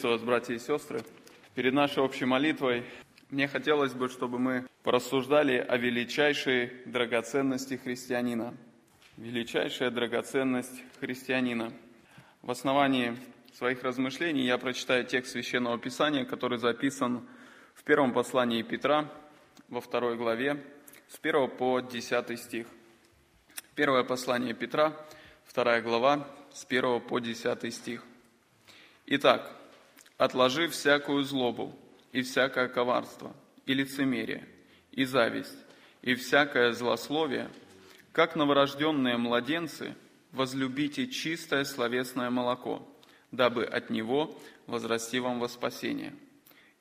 Приветствую вас, братья и сестры. Перед нашей общей молитвой мне хотелось бы, чтобы мы порассуждали о величайшей драгоценности христианина. Величайшая драгоценность христианина. В основании своих размышлений я прочитаю текст Священного Писания, который записан в первом послании Петра, во второй главе, с 1 по 10 стих. Первое послание Петра, вторая глава, с 1 по 10 стих. Итак, отложив всякую злобу и всякое коварство, и лицемерие, и зависть, и всякое злословие, как новорожденные младенцы, возлюбите чистое словесное молоко, дабы от него возрасти вам во спасение.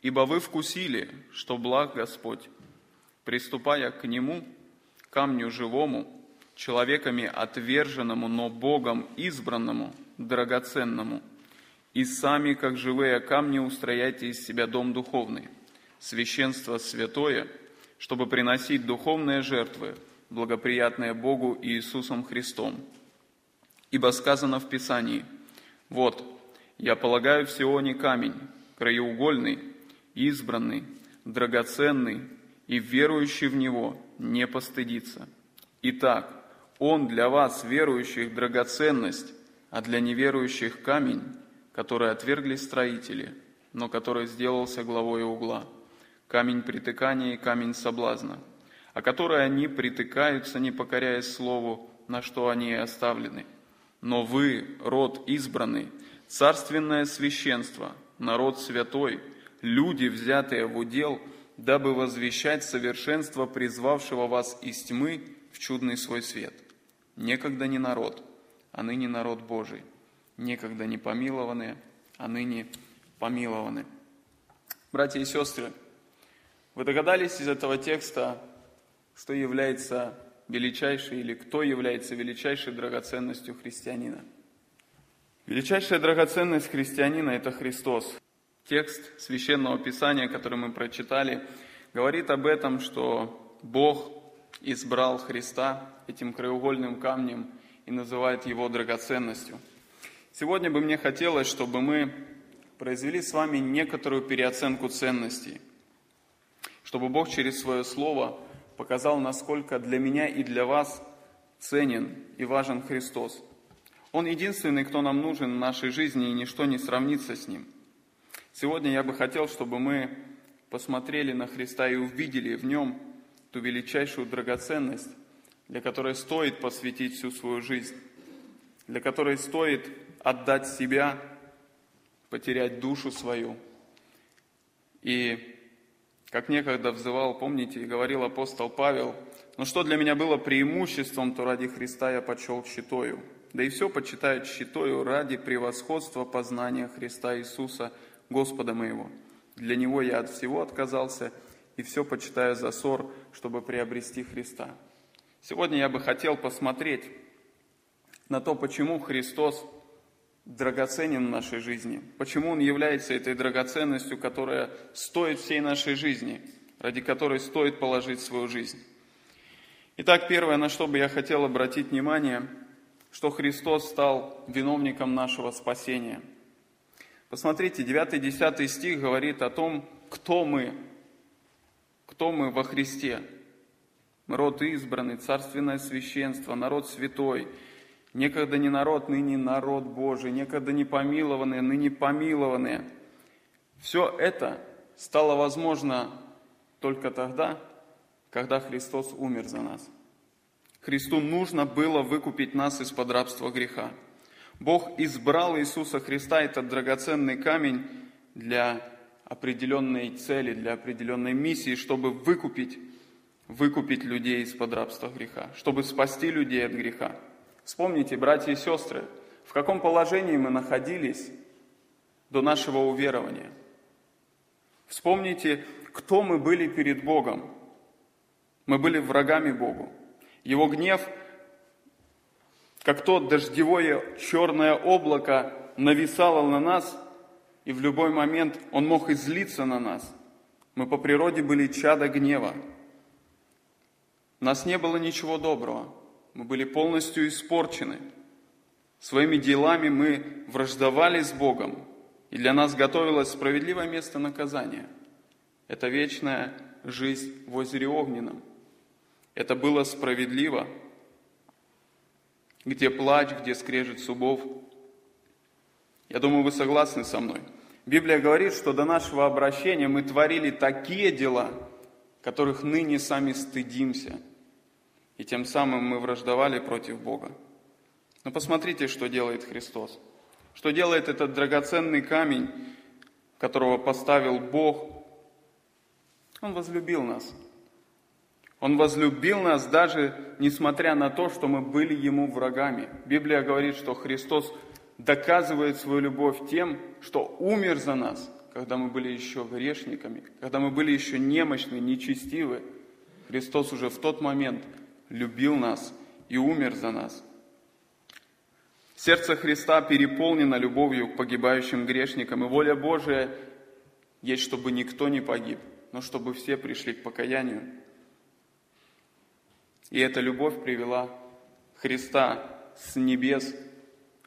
Ибо вы вкусили, что благ Господь, приступая к Нему, камню живому, человеками отверженному, но Богом избранному, драгоценному – и сами, как живые камни, устрояйте из себя дом духовный, священство святое, чтобы приносить духовные жертвы, благоприятные Богу и Иисусом Христом. Ибо сказано в Писании, «Вот, я полагаю в Сионе камень, краеугольный, избранный, драгоценный, и верующий в него не постыдится. Итак, он для вас, верующих, драгоценность, а для неверующих камень, который отвергли строители, но который сделался главой угла, камень притыкания и камень соблазна, а который они притыкаются, не покоряясь слову, на что они оставлены. Но вы, род избранный, царственное священство, народ святой, люди, взятые в удел, дабы возвещать совершенство призвавшего вас из тьмы в чудный свой свет. Некогда не народ, а ныне народ Божий некогда не помилованные, а ныне помилованы. Братья и сестры, вы догадались из этого текста, что является величайшей или кто является величайшей драгоценностью христианина? Величайшая драгоценность христианина – это Христос. Текст Священного Писания, который мы прочитали, говорит об этом, что Бог избрал Христа этим краеугольным камнем и называет его драгоценностью – Сегодня бы мне хотелось, чтобы мы произвели с вами некоторую переоценку ценностей, чтобы Бог через свое Слово показал, насколько для меня и для вас ценен и важен Христос. Он единственный, кто нам нужен в нашей жизни, и ничто не сравнится с Ним. Сегодня я бы хотел, чтобы мы посмотрели на Христа и увидели в Нем ту величайшую драгоценность, для которой стоит посвятить всю свою жизнь, для которой стоит отдать себя, потерять душу свою. И как некогда взывал, помните, и говорил апостол Павел, «Но что для меня было преимуществом, то ради Христа я почел щитою». Да и все почитают щитою ради превосходства познания Христа Иисуса, Господа моего. Для Него я от всего отказался, и все почитаю за ссор, чтобы приобрести Христа. Сегодня я бы хотел посмотреть на то, почему Христос драгоценен в нашей жизни, почему он является этой драгоценностью, которая стоит всей нашей жизни, ради которой стоит положить свою жизнь. Итак, первое, на что бы я хотел обратить внимание, что Христос стал виновником нашего спасения. Посмотрите, 9-10 стих говорит о том, кто мы, кто мы во Христе. Род избранный, царственное священство, народ святой – Некогда не народ, ныне народ Божий, некогда не помилованные, ныне помилованные. Все это стало возможно только тогда, когда Христос умер за нас. Христу нужно было выкупить нас из-под рабства греха. Бог избрал Иисуса Христа, этот драгоценный камень, для определенной цели, для определенной миссии, чтобы выкупить, выкупить людей из-под рабства греха, чтобы спасти людей от греха. Вспомните, братья и сестры, в каком положении мы находились до нашего уверования. Вспомните, кто мы были перед Богом. Мы были врагами Богу. Его гнев, как то дождевое черное облако, нависало на нас, и в любой момент он мог излиться на нас. Мы по природе были чада гнева. У нас не было ничего доброго мы были полностью испорчены. Своими делами мы враждовали с Богом, И для нас готовилось справедливое место наказания. Это вечная жизнь в озере Огненном. Это было справедливо, где плач, где скрежет зубов. Я думаю, вы согласны со мной. Библия говорит, что до нашего обращения мы творили такие дела, которых ныне сами стыдимся. И тем самым мы враждовали против Бога. Но посмотрите, что делает Христос. Что делает этот драгоценный камень, которого поставил Бог. Он возлюбил нас. Он возлюбил нас даже несмотря на то, что мы были Ему врагами. Библия говорит, что Христос доказывает свою любовь тем, что умер за нас, когда мы были еще грешниками, когда мы были еще немощны, нечестивы. Христос уже в тот момент любил нас и умер за нас. Сердце Христа переполнено любовью к погибающим грешникам, и воля Божия есть, чтобы никто не погиб, но чтобы все пришли к покаянию. И эта любовь привела Христа с небес.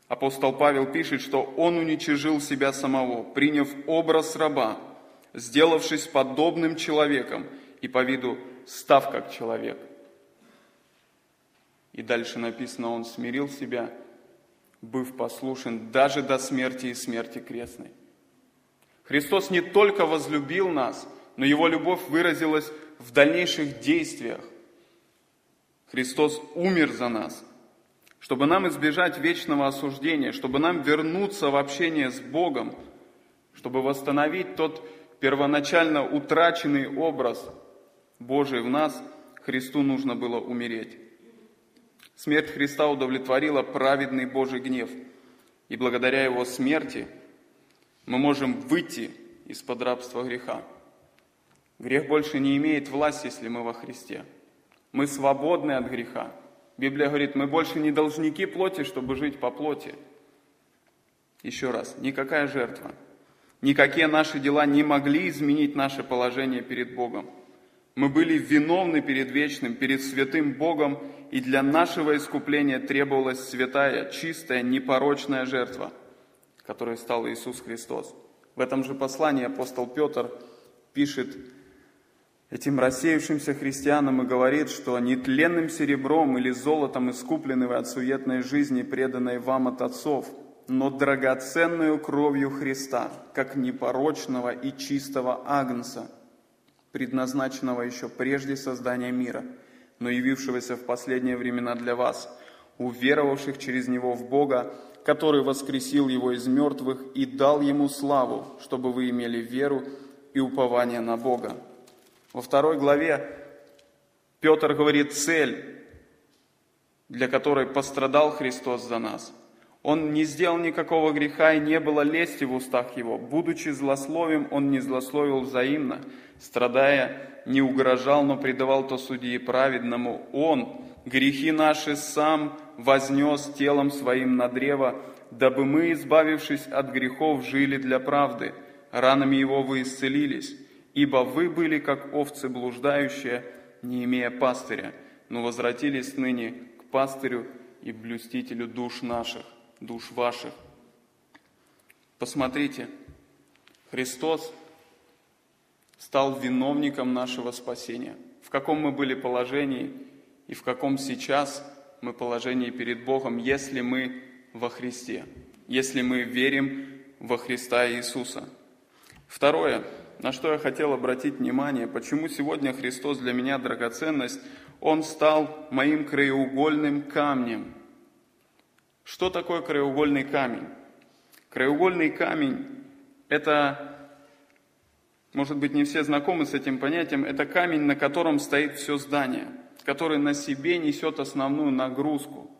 Апостол Павел пишет, что он уничижил себя самого, приняв образ раба, сделавшись подобным человеком и по виду став как человек. И дальше написано, он смирил себя, быв послушен даже до смерти и смерти крестной. Христос не только возлюбил нас, но его любовь выразилась в дальнейших действиях. Христос умер за нас, чтобы нам избежать вечного осуждения, чтобы нам вернуться в общение с Богом, чтобы восстановить тот первоначально утраченный образ Божий в нас, Христу нужно было умереть. Смерть Христа удовлетворила праведный Божий гнев, и благодаря Его смерти мы можем выйти из-под рабства греха. Грех больше не имеет власти, если мы во Христе – мы свободны от греха. Библия говорит, мы больше не должники плоти, чтобы жить по плоти. Еще раз, никакая жертва, никакие наши дела не могли изменить наше положение перед Богом. Мы были виновны перед вечным, перед святым Богом, и для нашего искупления требовалась святая, чистая, непорочная жертва, которой стал Иисус Христос. В этом же послании апостол Петр пишет этим рассеявшимся христианам и говорит, что нетленным серебром или золотом искуплены вы от суетной жизни, преданной вам от отцов, но драгоценную кровью Христа, как непорочного и чистого агнца, предназначенного еще прежде создания мира, но явившегося в последние времена для вас, уверовавших через Него в Бога, который воскресил Его из мертвых и дал Ему славу, чтобы вы имели веру и упование на Бога. Во второй главе Петр говорит цель, для которой пострадал Христос за нас. Он не сделал никакого греха и не было лести в устах его. Будучи злословием, он не злословил взаимно. Страдая, не угрожал, но предавал то судьи праведному. Он грехи наши сам вознес телом своим на древо, дабы мы, избавившись от грехов, жили для правды. Ранами его вы исцелились ибо вы были как овцы блуждающие, не имея пастыря, но возвратились ныне к пастырю и блюстителю душ наших, душ ваших. Посмотрите, Христос стал виновником нашего спасения. В каком мы были положении и в каком сейчас мы положении перед Богом, если мы во Христе, если мы верим во Христа Иисуса. Второе, на что я хотел обратить внимание, почему сегодня Христос для меня драгоценность, Он стал моим краеугольным камнем. Что такое краеугольный камень? Краеугольный камень – это, может быть, не все знакомы с этим понятием, это камень, на котором стоит все здание, который на себе несет основную нагрузку.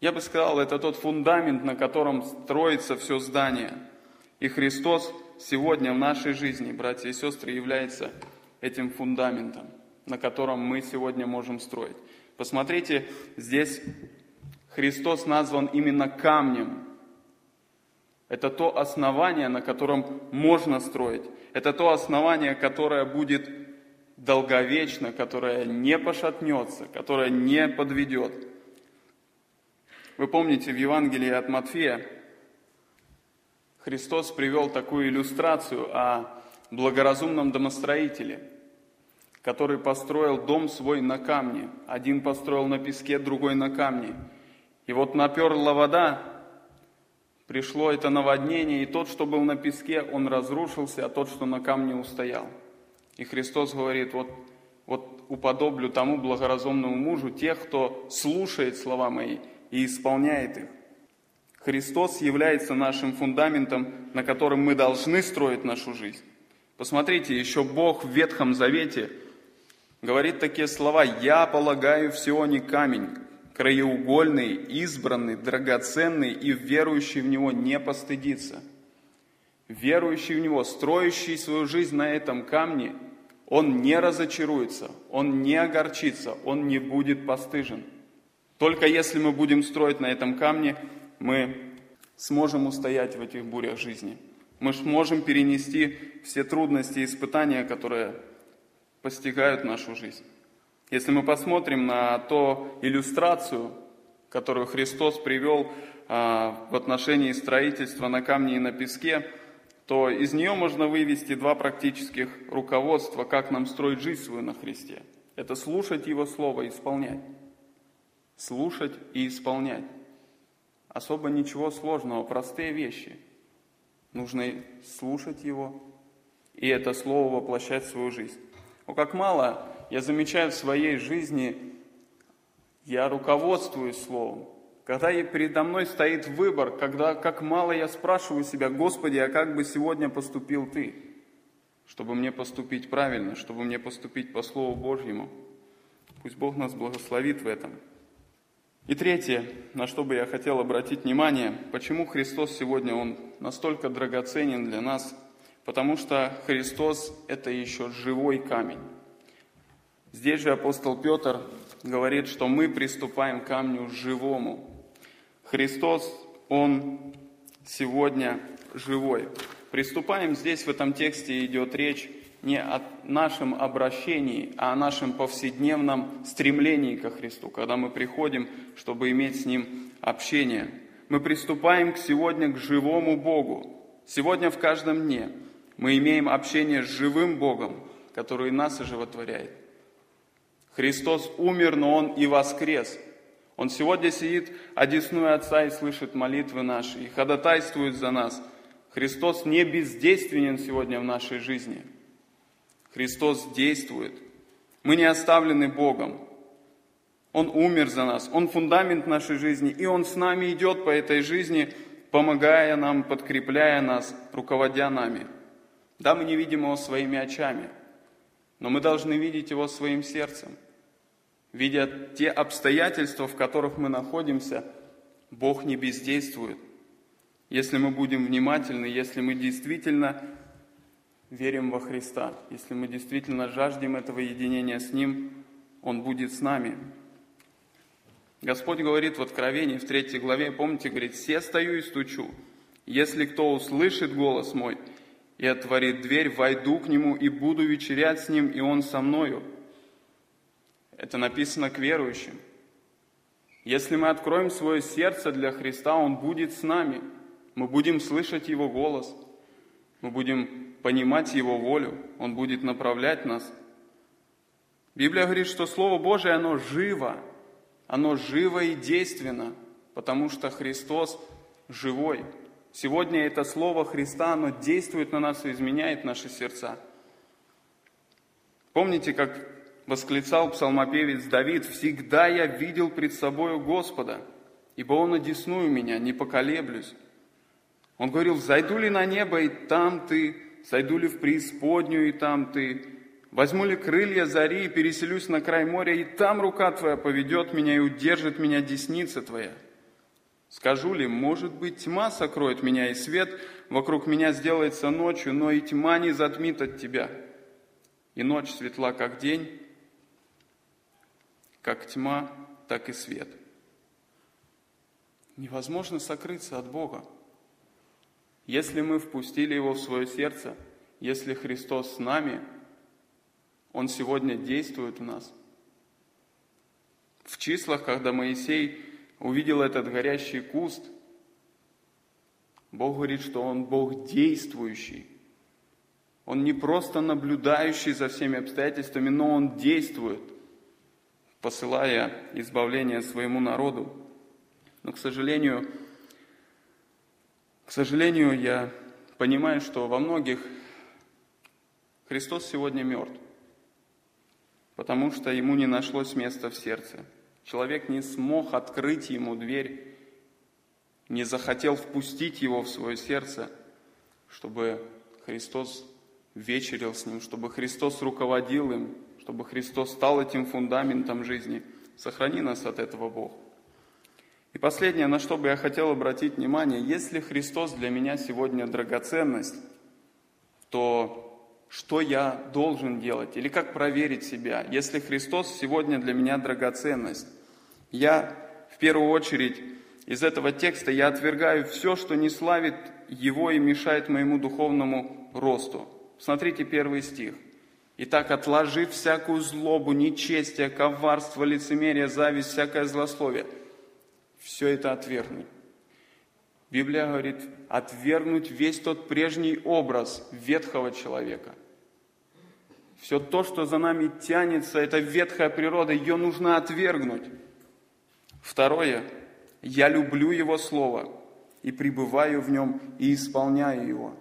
Я бы сказал, это тот фундамент, на котором строится все здание. И Христос – сегодня в нашей жизни, братья и сестры, является этим фундаментом, на котором мы сегодня можем строить. Посмотрите, здесь Христос назван именно камнем. Это то основание, на котором можно строить. Это то основание, которое будет долговечно, которое не пошатнется, которое не подведет. Вы помните в Евангелии от Матфея Христос привел такую иллюстрацию о благоразумном домостроителе, который построил дом свой на камне. Один построил на песке, другой на камне. И вот наперла вода, пришло это наводнение, и тот, что был на песке, он разрушился, а тот, что на камне, устоял. И Христос говорит, вот, вот уподоблю тому благоразумному мужу тех, кто слушает слова мои и исполняет их. Христос является нашим фундаментом, на котором мы должны строить нашу жизнь. Посмотрите, еще Бог в Ветхом Завете говорит такие слова «Я полагаю в Сионе камень, краеугольный, избранный, драгоценный, и верующий в Него не постыдится». Верующий в Него, строящий свою жизнь на этом камне, он не разочаруется, он не огорчится, он не будет постыжен. Только если мы будем строить на этом камне, мы сможем устоять в этих бурях жизни. Мы сможем перенести все трудности и испытания, которые постигают нашу жизнь. Если мы посмотрим на ту иллюстрацию, которую Христос привел а, в отношении строительства на камне и на песке, то из нее можно вывести два практических руководства, как нам строить жизнь свою на Христе. Это слушать Его Слово и исполнять. Слушать и исполнять. Особо ничего сложного, простые вещи. Нужно слушать Его и это Слово воплощать в свою жизнь. Но как мало я замечаю в своей жизни, я руководствуюсь Словом. Когда передо мной стоит выбор, когда как мало я спрашиваю себя, Господи, а как бы сегодня поступил Ты? Чтобы мне поступить правильно, чтобы мне поступить по Слову Божьему. Пусть Бог нас благословит в этом. И третье, на что бы я хотел обратить внимание, почему Христос сегодня, Он настолько драгоценен для нас, потому что Христос – это еще живой камень. Здесь же апостол Петр говорит, что мы приступаем к камню живому. Христос, Он сегодня живой. Приступаем здесь, в этом тексте идет речь не о нашем обращении, а о нашем повседневном стремлении ко Христу, когда мы приходим, чтобы иметь с Ним общение. Мы приступаем сегодня к живому Богу. Сегодня в каждом дне мы имеем общение с живым Богом, который нас оживотворяет. Христос умер, но Он и воскрес. Он сегодня сидит, одесную Отца и слышит молитвы наши, и ходатайствует за нас. Христос не бездейственен сегодня в нашей жизни – Христос действует. Мы не оставлены Богом. Он умер за нас, Он фундамент нашей жизни, и Он с нами идет по этой жизни, помогая нам, подкрепляя нас, руководя нами. Да, мы не видим Его своими очами, но мы должны видеть Его своим сердцем. Видя те обстоятельства, в которых мы находимся, Бог не бездействует. Если мы будем внимательны, если мы действительно верим во Христа, если мы действительно жаждем этого единения с Ним, Он будет с нами. Господь говорит в Откровении, в третьей главе, помните, говорит, «Все стою и стучу. Если кто услышит голос мой и отворит дверь, войду к нему и буду вечерять с ним, и он со мною». Это написано к верующим. Если мы откроем свое сердце для Христа, Он будет с нами. Мы будем слышать Его голос. Мы будем понимать Его волю, Он будет направлять нас. Библия говорит, что Слово Божие, оно живо, оно живо и действенно, потому что Христос живой. Сегодня это Слово Христа, оно действует на нас и изменяет наши сердца. Помните, как восклицал псалмопевец Давид, «Всегда я видел пред собою Господа, ибо Он одесную меня, не поколеблюсь». Он говорил, «Зайду ли на небо, и там Ты, Сойду ли в преисподнюю, и там ты? Возьму ли крылья зари и переселюсь на край моря, и там рука твоя поведет меня и удержит меня десница твоя? Скажу ли, может быть, тьма сокроет меня, и свет вокруг меня сделается ночью, но и тьма не затмит от тебя. И ночь светла, как день, как тьма, так и свет. Невозможно сокрыться от Бога. Если мы впустили Его в свое сердце, если Христос с нами, Он сегодня действует в нас. В числах, когда Моисей увидел этот горящий куст, Бог говорит, что Он Бог действующий. Он не просто наблюдающий за всеми обстоятельствами, но Он действует, посылая избавление своему народу. Но, к сожалению, к сожалению, я понимаю, что во многих Христос сегодня мертв, потому что ему не нашлось места в сердце. Человек не смог открыть ему дверь, не захотел впустить его в свое сердце, чтобы Христос вечерил с ним, чтобы Христос руководил им, чтобы Христос стал этим фундаментом жизни. Сохрани нас от этого, Бог. И последнее, на что бы я хотел обратить внимание, если Христос для меня сегодня драгоценность, то что я должен делать или как проверить себя, если Христос сегодня для меня драгоценность? Я в первую очередь из этого текста я отвергаю все, что не славит Его и мешает моему духовному росту. Смотрите первый стих. Итак, отложив всякую злобу, нечестие, коварство, лицемерие, зависть, всякое злословие – все это отвергнуть. Библия говорит, отвергнуть весь тот прежний образ ветхого человека. Все то, что за нами тянется, это ветхая природа, ее нужно отвергнуть. Второе, я люблю Его Слово и пребываю в нем и исполняю его.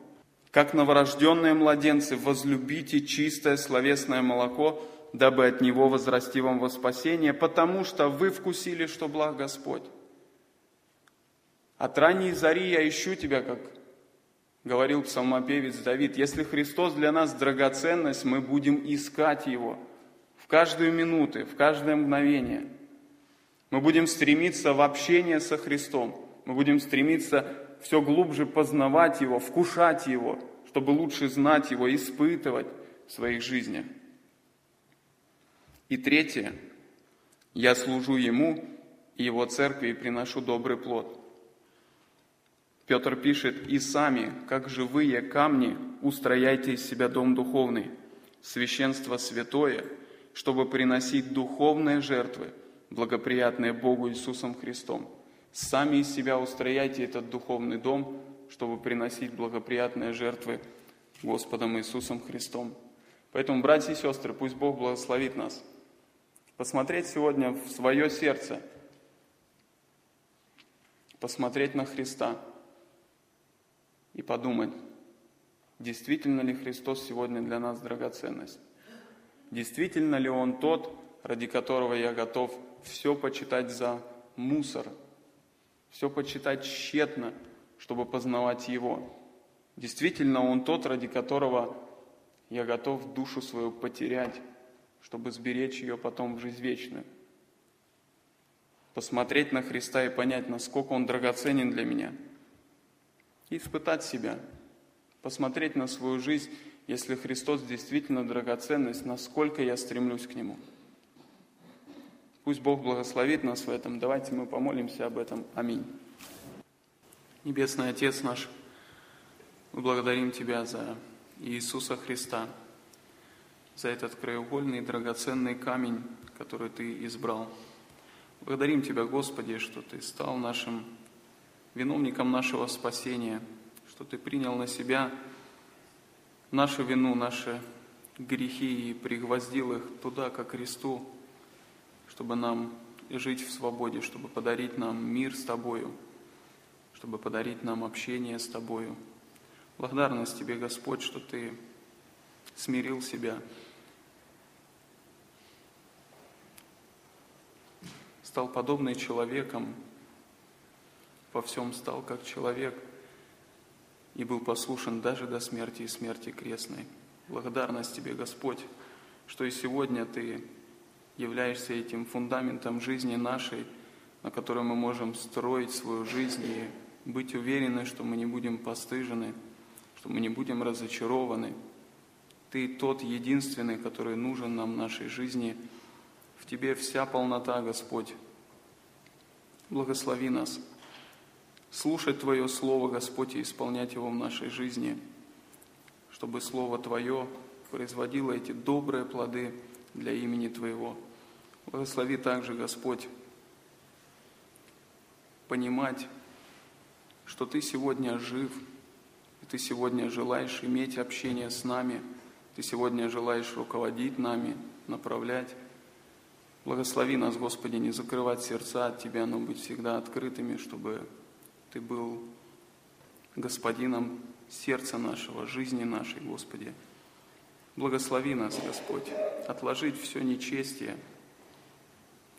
Как новорожденные младенцы, возлюбите чистое словесное молоко, дабы от него возрасти вам во спасение, потому что вы вкусили, что благ Господь. От ранней зари я ищу Тебя, как говорил псалмопевец Давид. Если Христос для нас драгоценность, мы будем искать Его в каждую минуту, в каждое мгновение. Мы будем стремиться в общение со Христом. Мы будем стремиться все глубже познавать Его, вкушать Его, чтобы лучше знать Его, испытывать в своих жизнях. И третье, я служу Ему и Его церкви и приношу добрый плод. Петр пишет, «И сами, как живые камни, устрояйте из себя дом духовный, священство святое, чтобы приносить духовные жертвы, благоприятные Богу Иисусом Христом. Сами из себя устрояйте этот духовный дом, чтобы приносить благоприятные жертвы Господом Иисусом Христом. Поэтому, братья и сестры, пусть Бог благословит нас. Посмотреть сегодня в свое сердце, посмотреть на Христа – и подумать, действительно ли Христос сегодня для нас драгоценность? Действительно ли Он тот, ради которого я готов все почитать за мусор, все почитать тщетно, чтобы познавать Его? Действительно Он тот, ради которого я готов душу свою потерять, чтобы сберечь ее потом в жизнь вечную? Посмотреть на Христа и понять, насколько Он драгоценен для меня – и испытать себя, посмотреть на свою жизнь, если Христос действительно драгоценность, насколько я стремлюсь к Нему. Пусть Бог благословит нас в этом. Давайте мы помолимся об этом. Аминь. Небесный Отец наш, мы благодарим Тебя за Иисуса Христа, за этот краеугольный драгоценный камень, который Ты избрал. Благодарим Тебя, Господи, что Ты стал нашим виновником нашего спасения, что Ты принял на себя нашу вину, наши грехи и пригвоздил их туда, к кресту, чтобы нам жить в свободе, чтобы подарить нам мир с Тобою, чтобы подарить нам общение с Тобою. Благодарность Тебе, Господь, что Ты смирил себя, стал подобный человеком, во всем стал как человек и был послушен даже до смерти и смерти крестной. Благодарность Тебе, Господь, что и сегодня Ты являешься этим фундаментом жизни нашей, на котором мы можем строить свою жизнь и быть уверены, что мы не будем постыжены, что мы не будем разочарованы. Ты тот единственный, который нужен нам в нашей жизни. В Тебе вся полнота, Господь. Благослови нас слушать Твое Слово, Господь, и исполнять его в нашей жизни, чтобы Слово Твое производило эти добрые плоды для имени Твоего. Благослови также, Господь, понимать что Ты сегодня жив, и Ты сегодня желаешь иметь общение с нами, Ты сегодня желаешь руководить нами, направлять. Благослови нас, Господи, не закрывать сердца от Тебя, но быть всегда открытыми, чтобы Ты был господином сердца нашего, жизни нашей, Господи. Благослови нас, Господь, отложить все нечестие,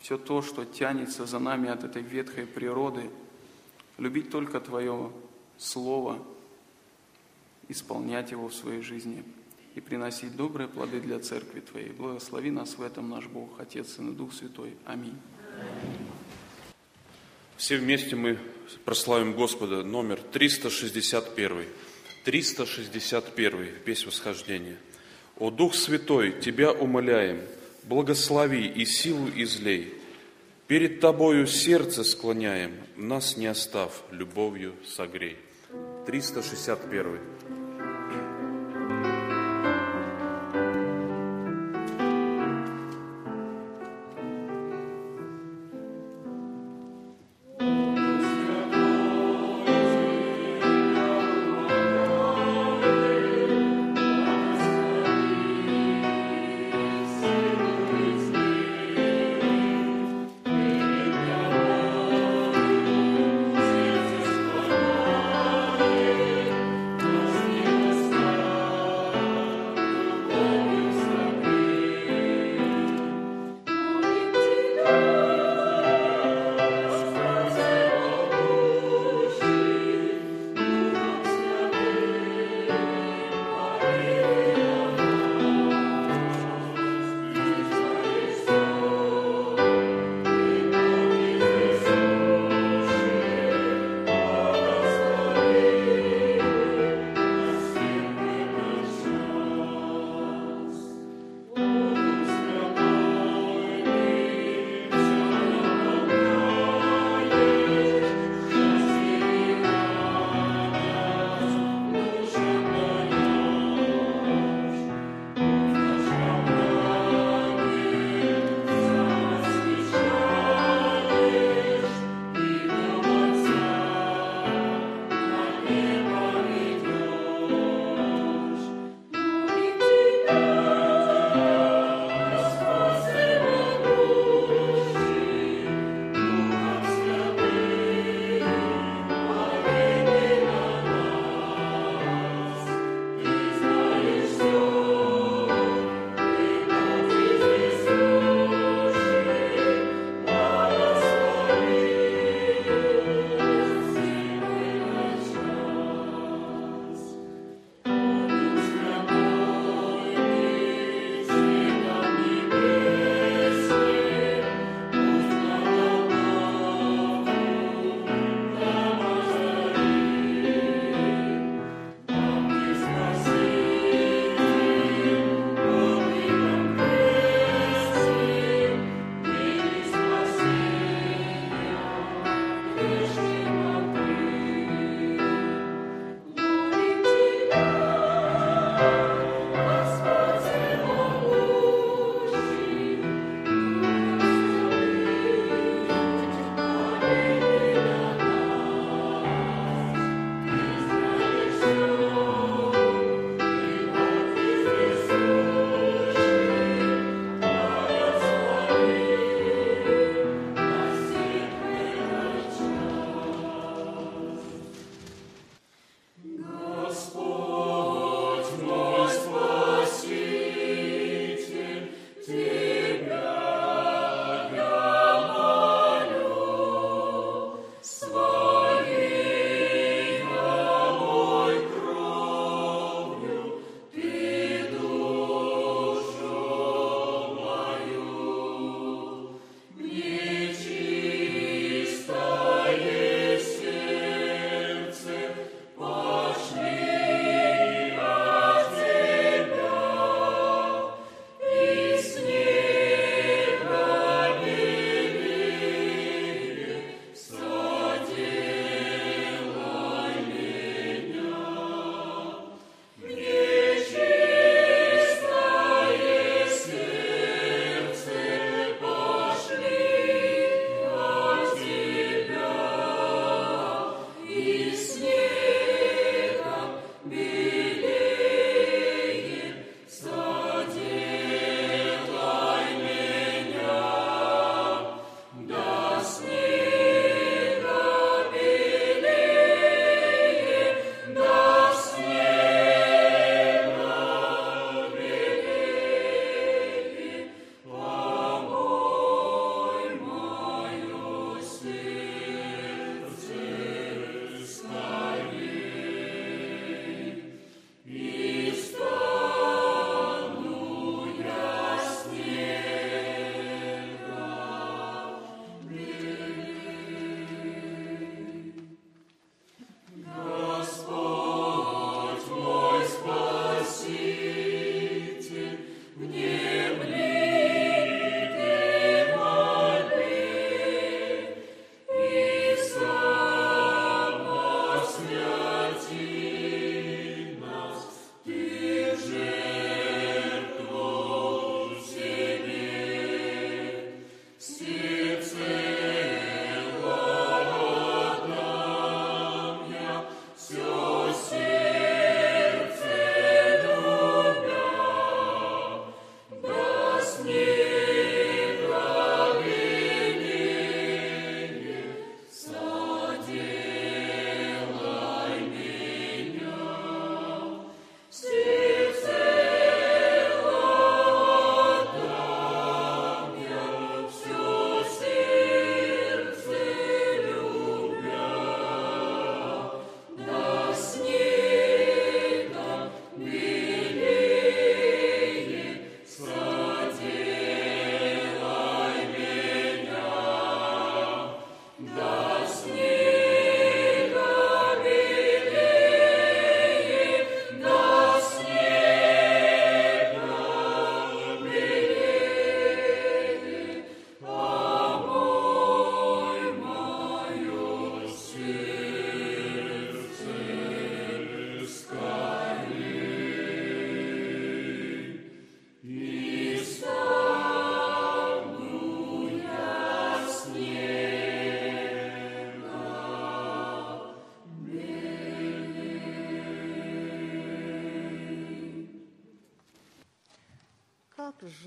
все то, что тянется за нами от этой ветхой природы, любить только Твое Слово, исполнять его в своей жизни и приносить добрые плоды для Церкви Твоей. Благослови нас в этом наш Бог, Отец, и Дух Святой. Аминь. Все вместе мы прославим Господа, номер 361. 361, песнь восхождения. «О Дух Святой, Тебя умоляем, благослови и силу излей. Перед Тобою сердце склоняем, нас не остав, любовью согрей». 361.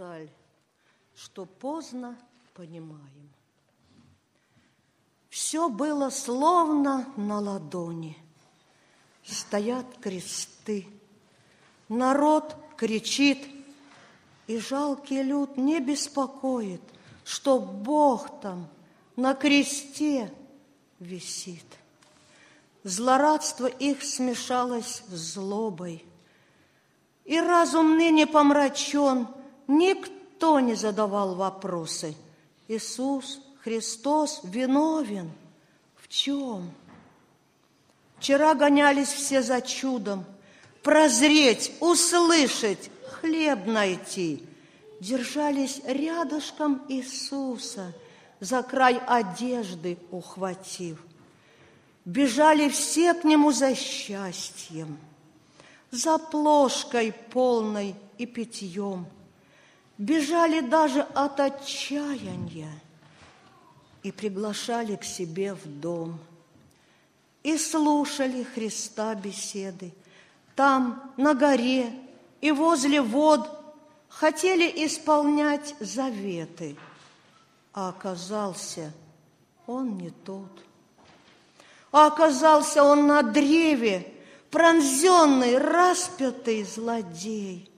Жаль, что поздно понимаем. Все было словно на ладони. Стоят кресты, народ кричит, и жалкий люд не беспокоит, что Бог там на кресте висит. Злорадство их смешалось с злобой, и разум ныне помрачен, никто не задавал вопросы. Иисус Христос виновен в чем? Вчера гонялись все за чудом, прозреть, услышать, хлеб найти. Держались рядышком Иисуса, за край одежды ухватив. Бежали все к Нему за счастьем, за плошкой полной и питьем. Бежали даже от отчаяния и приглашали к себе в дом. И слушали Христа беседы. Там, на горе и возле вод хотели исполнять заветы, а оказался он не тот. А оказался он на древе, пронзенный, распятый злодей.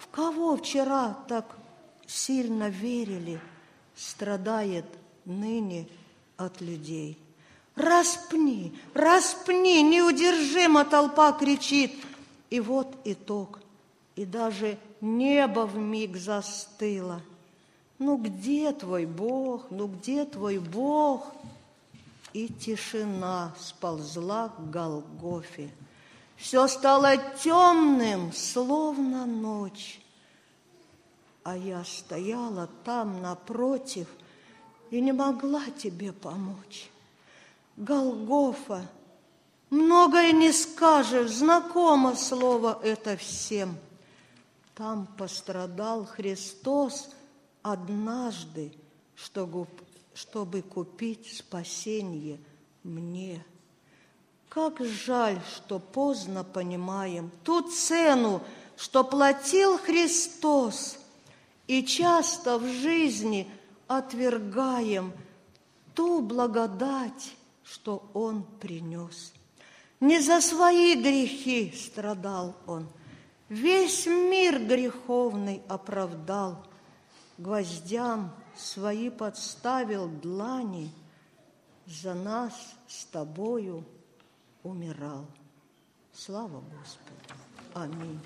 В кого вчера так сильно верили, страдает ныне от людей. Распни, распни, неудержимо толпа кричит. И вот итог. И даже небо в миг застыло. Ну где твой Бог? Ну где твой Бог? И тишина сползла к Голгофе. Все стало темным, словно ночь. А я стояла там напротив – и не могла тебе помочь. Голгофа, многое не скажешь, знакомо слово это всем. Там пострадал Христос однажды, чтобы, чтобы купить спасение мне. Как жаль, что поздно понимаем ту цену, что платил Христос, и часто в жизни – отвергаем ту благодать, что Он принес. Не за свои грехи страдал Он, весь мир греховный оправдал, гвоздям свои подставил длани, за нас с тобою умирал. Слава Господу! Аминь.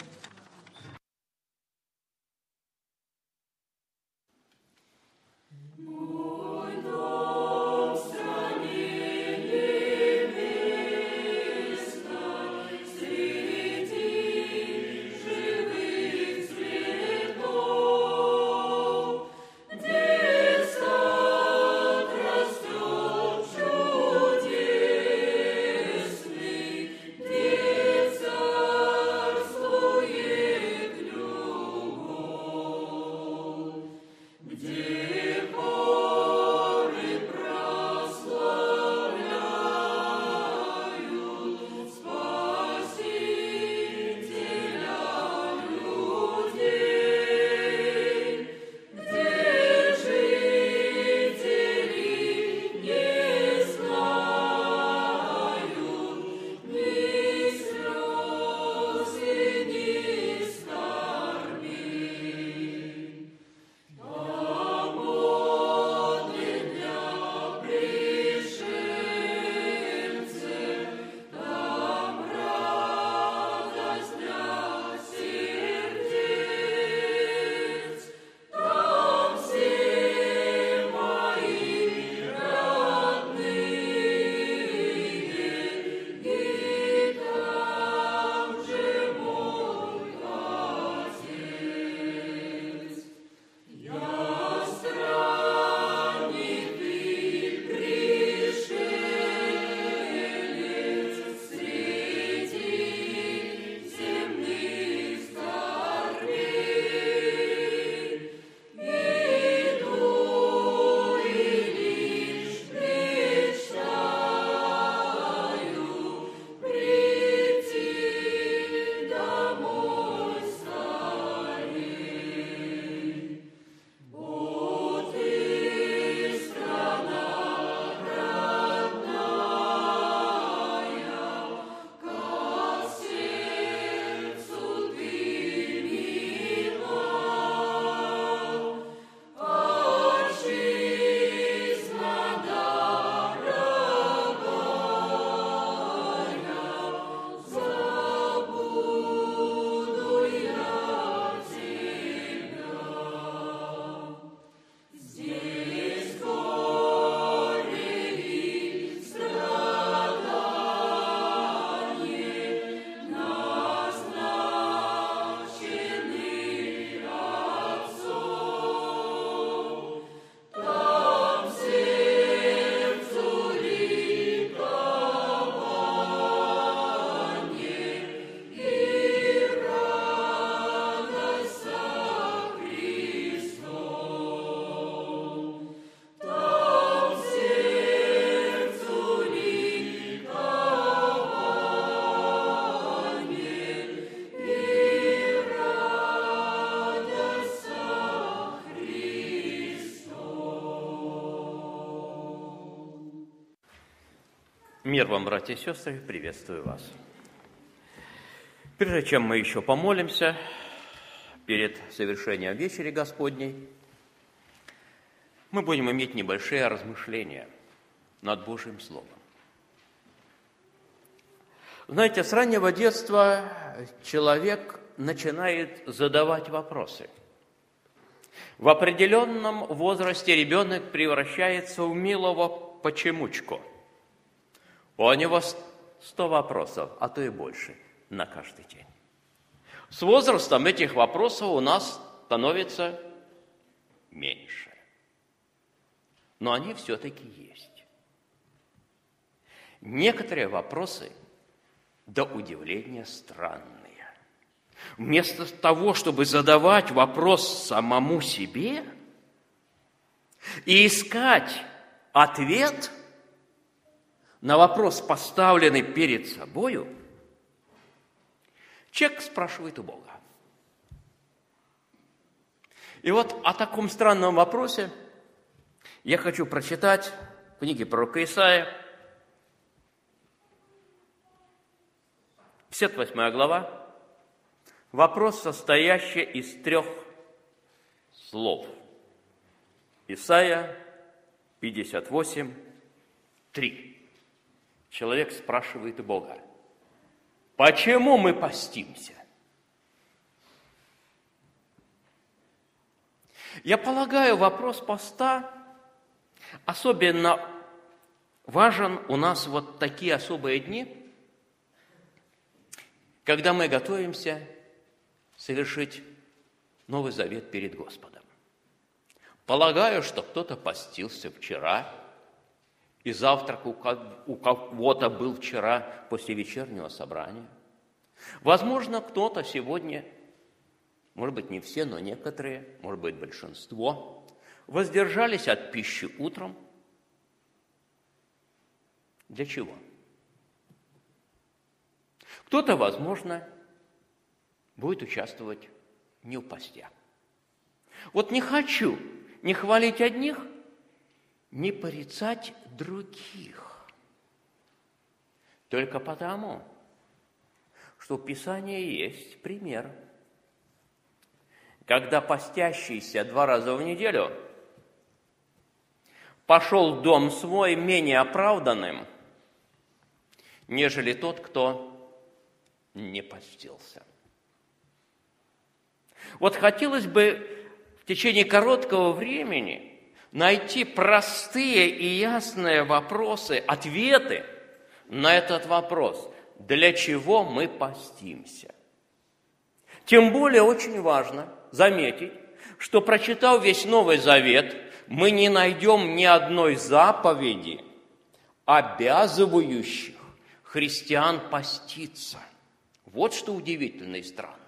Мир вам, братья и сестры, приветствую вас. Прежде чем мы еще помолимся перед совершением вечери Господней, мы будем иметь небольшие размышления над Божьим Словом. Знаете, с раннего детства человек начинает задавать вопросы. В определенном возрасте ребенок превращается в милого почемучку – у него сто вопросов, а то и больше на каждый день. С возрастом этих вопросов у нас становится меньше. Но они все-таки есть. Некоторые вопросы до удивления странные. Вместо того, чтобы задавать вопрос самому себе и искать ответ – на вопрос, поставленный перед собою, человек спрашивает у Бога. И вот о таком странном вопросе я хочу прочитать в книге пророка Исаия, 58 глава, вопрос, состоящий из трех слов. Исаия 58, 3 человек спрашивает Бога, почему мы постимся? Я полагаю, вопрос поста особенно важен у нас вот такие особые дни, когда мы готовимся совершить Новый Завет перед Господом. Полагаю, что кто-то постился вчера – и завтрак у кого-то был вчера после вечернего собрания. Возможно, кто-то сегодня, может быть, не все, но некоторые, может быть, большинство, воздержались от пищи утром. Для чего? Кто-то, возможно, будет участвовать не в посте. Вот не хочу не хвалить одних – не порицать других. Только потому, что в Писании есть пример, когда постящийся два раза в неделю пошел в дом свой менее оправданным, нежели тот, кто не постился. Вот хотелось бы в течение короткого времени – найти простые и ясные вопросы, ответы на этот вопрос, для чего мы постимся. Тем более очень важно заметить, что прочитав весь Новый Завет, мы не найдем ни одной заповеди, обязывающих христиан поститься. Вот что удивительно и странно.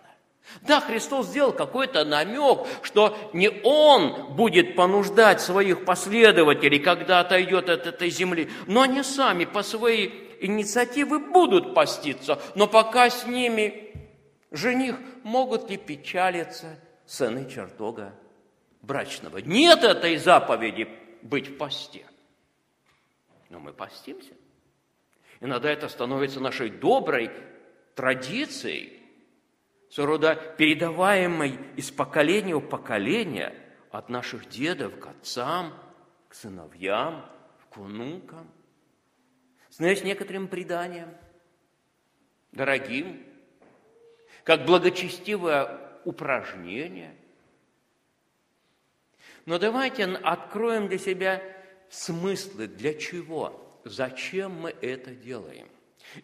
Да, Христос сделал какой-то намек, что не Он будет понуждать своих последователей, когда отойдет от этой земли, но они сами по своей инициативе будут поститься. Но пока с ними жених, могут ли печалиться сыны чертога брачного? Нет этой заповеди быть в посте. Но мы постимся. Иногда это становится нашей доброй традицией, своего рода передаваемой из поколения в поколение от наших дедов к отцам, к сыновьям, к внукам. Знаешь, некоторым преданиям, дорогим, как благочестивое упражнение. Но давайте откроем для себя смыслы, для чего, зачем мы это делаем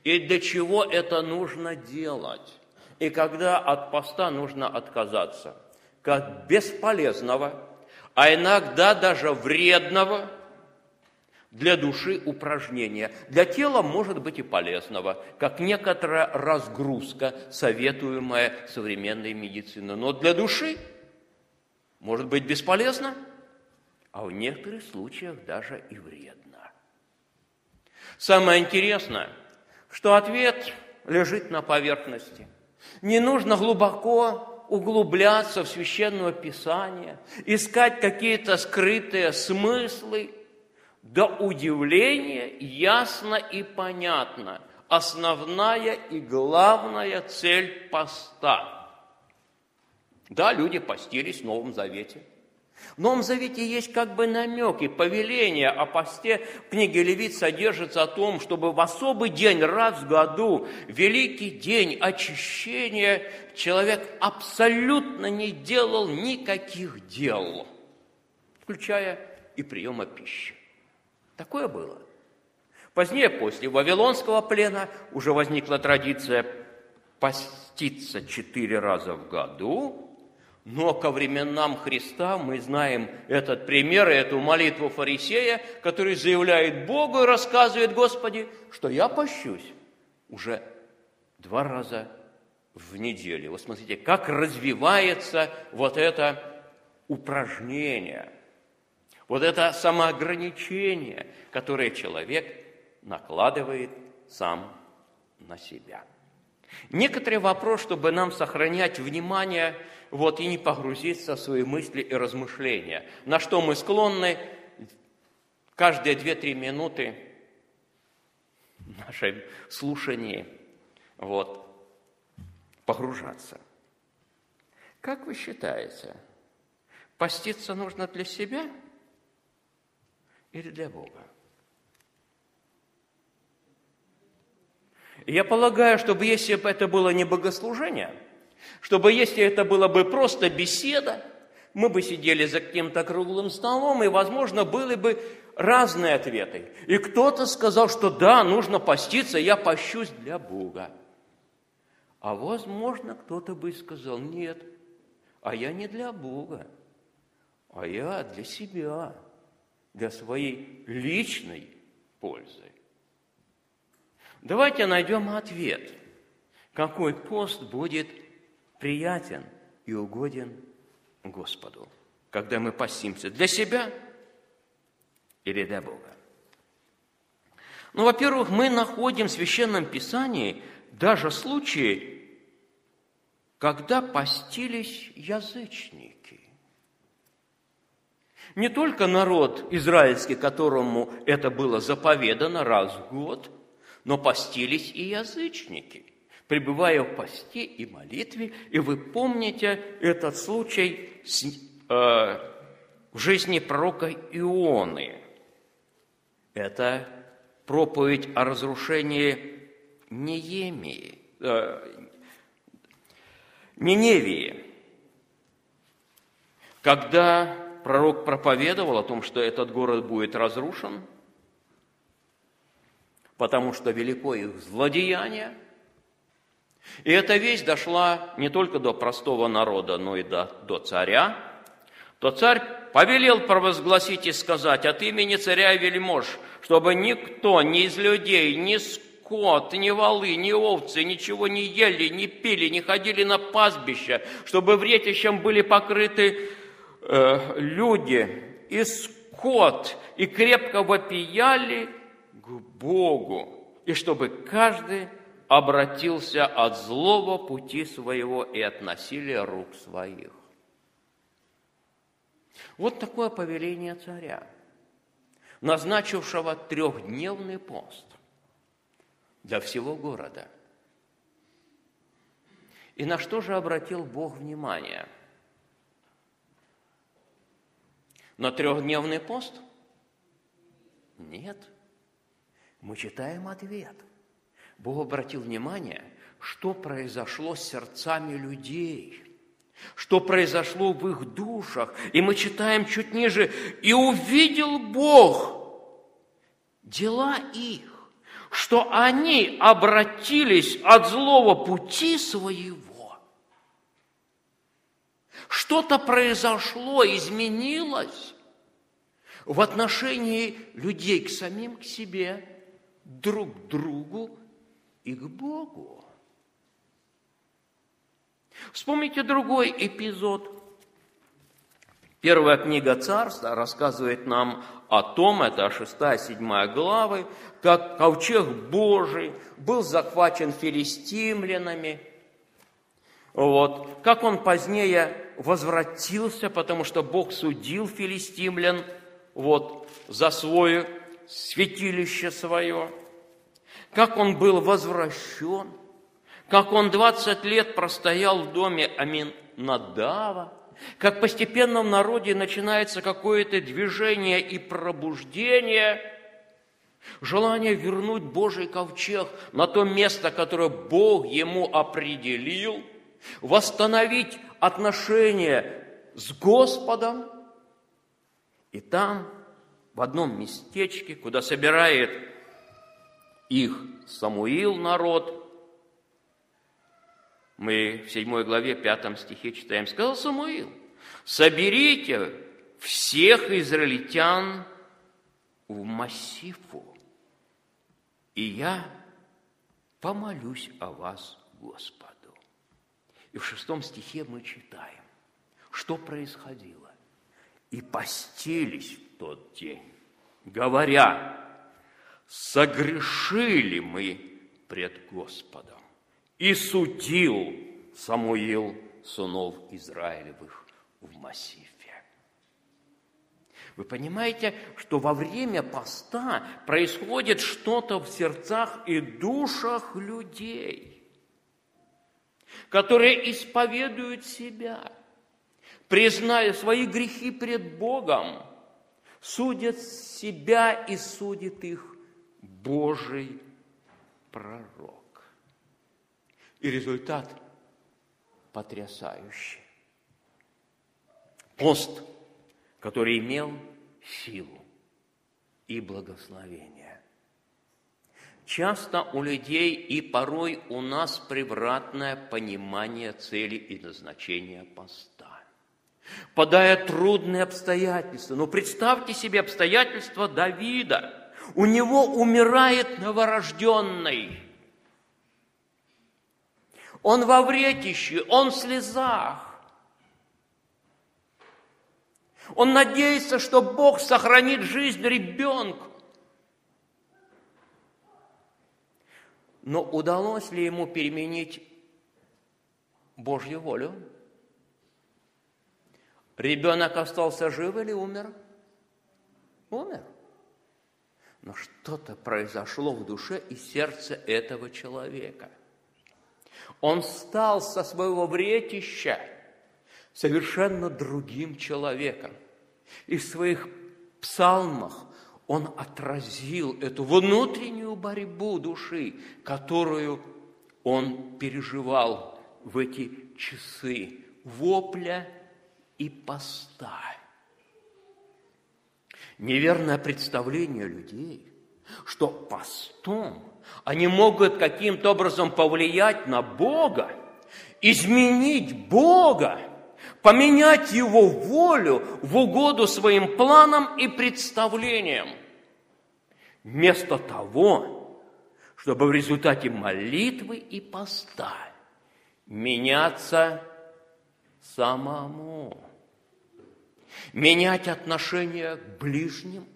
и для чего это нужно делать и когда от поста нужно отказаться, как бесполезного, а иногда даже вредного для души упражнения. Для тела может быть и полезного, как некоторая разгрузка, советуемая современной медициной. Но для души может быть бесполезно, а в некоторых случаях даже и вредно. Самое интересное, что ответ лежит на поверхности – не нужно глубоко углубляться в священное писание, искать какие-то скрытые смыслы. до удивления ясно и понятно основная и главная цель поста. Да, люди постились в Новом Завете. В Новом Завете есть как бы намеки, повеления о посте. В книге Левит содержится о том, чтобы в особый день, раз в году, великий день очищения, человек абсолютно не делал никаких дел, включая и приема пищи. Такое было. Позднее, после Вавилонского плена, уже возникла традиция поститься четыре раза в году, но ко временам Христа мы знаем этот пример, эту молитву фарисея, который заявляет Богу и рассказывает Господи, что я пощусь уже два раза в неделю. Вот смотрите, как развивается вот это упражнение, вот это самоограничение, которое человек накладывает сам на себя. Некоторый вопрос, чтобы нам сохранять внимание вот, и не погрузиться в свои мысли и размышления, на что мы склонны каждые 2-3 минуты в нашем слушании вот, погружаться. Как вы считаете, поститься нужно для себя или для Бога? Я полагаю, чтобы если бы это было не богослужение, чтобы если это было бы просто беседа, мы бы сидели за каким-то круглым столом, и, возможно, были бы разные ответы. И кто-то сказал, что да, нужно поститься, я пощусь для Бога. А возможно, кто-то бы сказал, нет, а я не для Бога, а я для себя, для своей личной пользы. Давайте найдем ответ, какой пост будет приятен и угоден Господу, когда мы постимся для себя или для Бога. Ну, во-первых, мы находим в Священном Писании даже случаи, когда постились язычники. Не только народ израильский, которому это было заповедано раз в год – но постились и язычники, пребывая в посте и молитве. И вы помните этот случай с, э, в жизни пророка Ионы. Это проповедь о разрушении Неемии, э, Ниневии, когда пророк проповедовал о том, что этот город будет разрушен – потому что велико их злодеяние. И эта весть дошла не только до простого народа, но и до, до царя. То царь повелел провозгласить и сказать от имени царя и вельмож, чтобы никто ни из людей, ни скот, ни волы, ни овцы ничего не ели, не пили, не ходили на пастбище, чтобы вретищем были покрыты э, люди и скот, и крепко вопияли к Богу, и чтобы каждый обратился от злого пути своего и от насилия рук своих. Вот такое повеление царя, назначившего трехдневный пост для всего города. И на что же обратил Бог внимание? На трехдневный пост? Нет – мы читаем ответ. Бог обратил внимание, что произошло с сердцами людей, что произошло в их душах. И мы читаем чуть ниже, «И увидел Бог дела их, что они обратились от злого пути своего». Что-то произошло, изменилось в отношении людей к самим к себе – друг к другу и к Богу. Вспомните другой эпизод. Первая книга Царства рассказывает нам о том, это 6-7 главы, как ковчег Божий был захвачен филистимлянами, вот, как он позднее возвратился, потому что Бог судил филистимлян вот за свое святилище свое, как он был возвращен, как он 20 лет простоял в доме Аминадава, как постепенно в народе начинается какое-то движение и пробуждение, желание вернуть Божий ковчег на то место, которое Бог ему определил, восстановить отношения с Господом. И там, в одном местечке, куда собирает их Самуил народ, мы в 7 главе, 5 стихе читаем, сказал Самуил, соберите всех израильтян в массифу, и я помолюсь о вас Господу. И в шестом стихе мы читаем, что происходило. И постились тот день, говоря, согрешили мы пред Господом. И судил Самуил сынов Израилевых в массиве. Вы понимаете, что во время поста происходит что-то в сердцах и душах людей, которые исповедуют себя, призная свои грехи пред Богом, судят себя и судит их Божий пророк. И результат потрясающий. Пост, который имел силу и благословение. Часто у людей и порой у нас превратное понимание цели и назначения поста. Подая трудные обстоятельства, но представьте себе обстоятельства Давида – у него умирает новорожденный. Он во вретище, он в слезах. Он надеется, что Бог сохранит жизнь ребенку. Но удалось ли ему переменить Божью волю? Ребенок остался жив или умер? Умер. Но что-то произошло в душе и сердце этого человека. Он стал со своего вретища совершенно другим человеком. И в своих псалмах он отразил эту внутреннюю борьбу души, которую он переживал в эти часы вопля и поста неверное представление людей, что постом они могут каким-то образом повлиять на Бога, изменить Бога, поменять Его волю в угоду своим планам и представлениям. Вместо того, чтобы в результате молитвы и поста меняться самому менять отношение к ближним.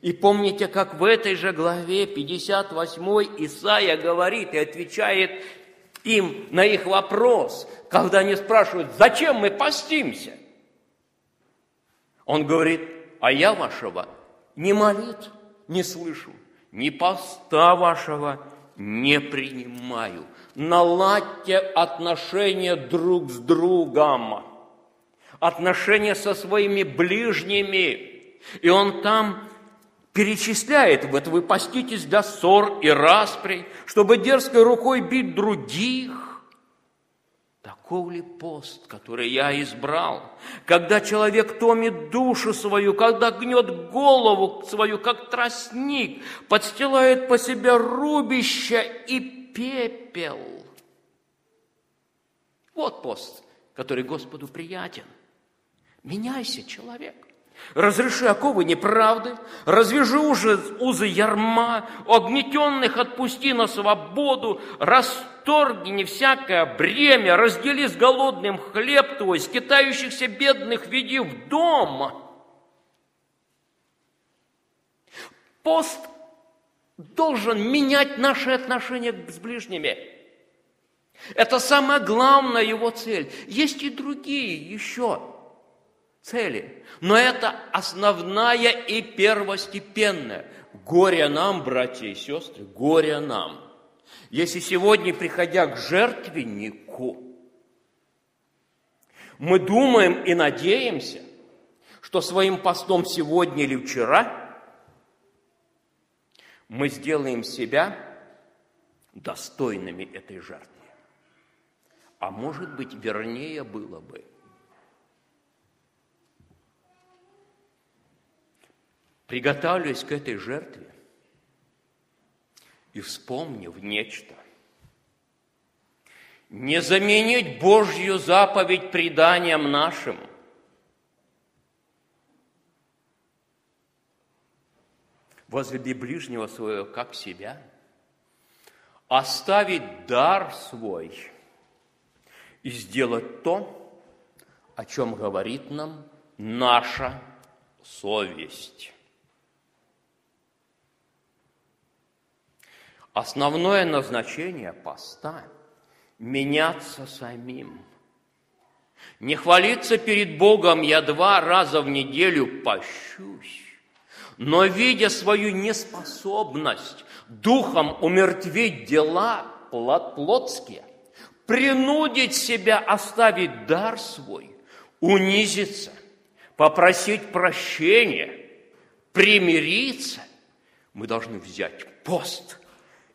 И помните, как в этой же главе 58 Исаия говорит и отвечает им на их вопрос, когда они спрашивают, зачем мы постимся? Он говорит, а я вашего не молит, не слышу, ни поста вашего не принимаю. Наладьте отношения друг с другом отношения со своими ближними. И он там перечисляет, вот вы поститесь для ссор и распри, чтобы дерзкой рукой бить других. Таков ли пост, который я избрал, когда человек томит душу свою, когда гнет голову свою, как тростник, подстилает по себе рубище и пепел? Вот пост, который Господу приятен – Меняйся, человек. Разреши оковы неправды, развяжи уже узы ярма, огнетенных отпусти на свободу, расторгни всякое бремя, раздели с голодным хлеб твой, скитающихся бедных веди в дом. Пост должен менять наши отношения с ближними. Это самая главная его цель. Есть и другие еще цели. Но это основная и первостепенная. Горе нам, братья и сестры, горе нам. Если сегодня, приходя к жертвеннику, мы думаем и надеемся, что своим постом сегодня или вчера мы сделаем себя достойными этой жертвы. А может быть, вернее было бы, приготавливаясь к этой жертве и вспомнив нечто, не заменить Божью заповедь преданием нашим. Возлюби ближнего своего, как себя. Оставить дар свой и сделать то, о чем говорит нам наша совесть. Основное назначение поста – меняться самим. Не хвалиться перед Богом я два раза в неделю пощусь, но видя свою неспособность духом умертвить дела плотские, принудить себя оставить дар свой, унизиться, попросить прощения, примириться, мы должны взять пост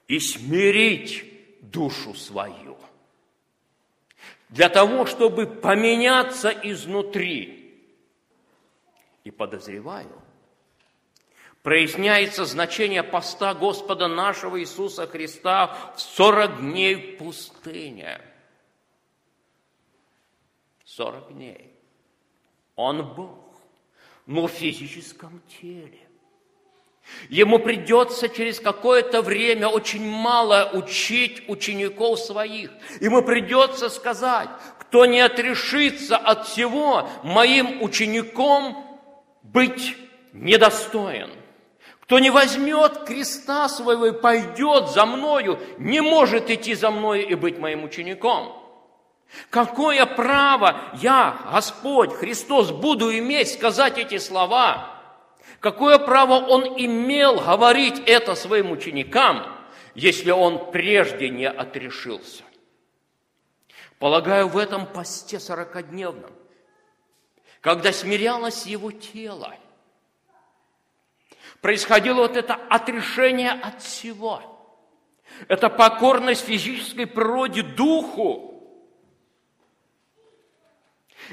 и смирить душу свою для того, чтобы поменяться изнутри. И подозреваю, проясняется значение поста Господа нашего Иисуса Христа в 40 дней в пустыне. 40 дней. Он Бог, но в физическом теле. Ему придется через какое-то время очень мало учить учеников своих. Ему придется сказать, кто не отрешится от всего, моим учеником быть недостоин. Кто не возьмет креста своего и пойдет за мною, не может идти за мною и быть моим учеником. Какое право я, Господь, Христос, буду иметь сказать эти слова – Какое право он имел говорить это своим ученикам, если он прежде не отрешился? Полагаю, в этом посте сорокодневном, когда смирялось его тело, происходило вот это отрешение от всего. Это покорность физической природе духу.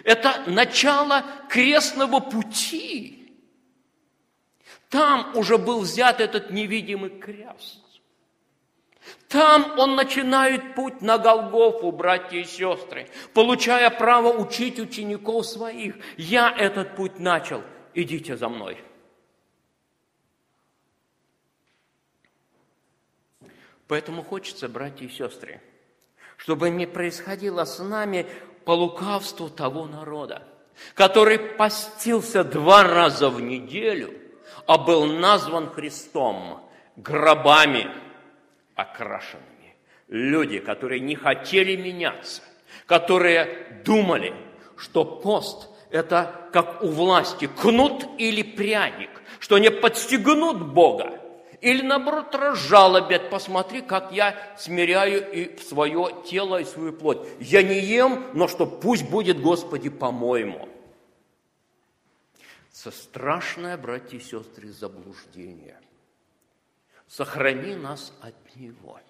Это начало крестного пути – там уже был взят этот невидимый крест. Там он начинает путь на Голгофу, братья и сестры, получая право учить учеников своих. Я этот путь начал, идите за мной. Поэтому хочется, братья и сестры, чтобы не происходило с нами по лукавству того народа, который постился два раза в неделю – а был назван Христом гробами окрашенными. Люди, которые не хотели меняться, которые думали, что пост – это как у власти кнут или пряник, что они подстегнут Бога, или наоборот разжалобят, посмотри, как я смиряю и свое тело, и свою плоть. Я не ем, но что пусть будет, Господи, по-моему – со страшное, братья и сестры, заблуждение. Сохрани нас от него.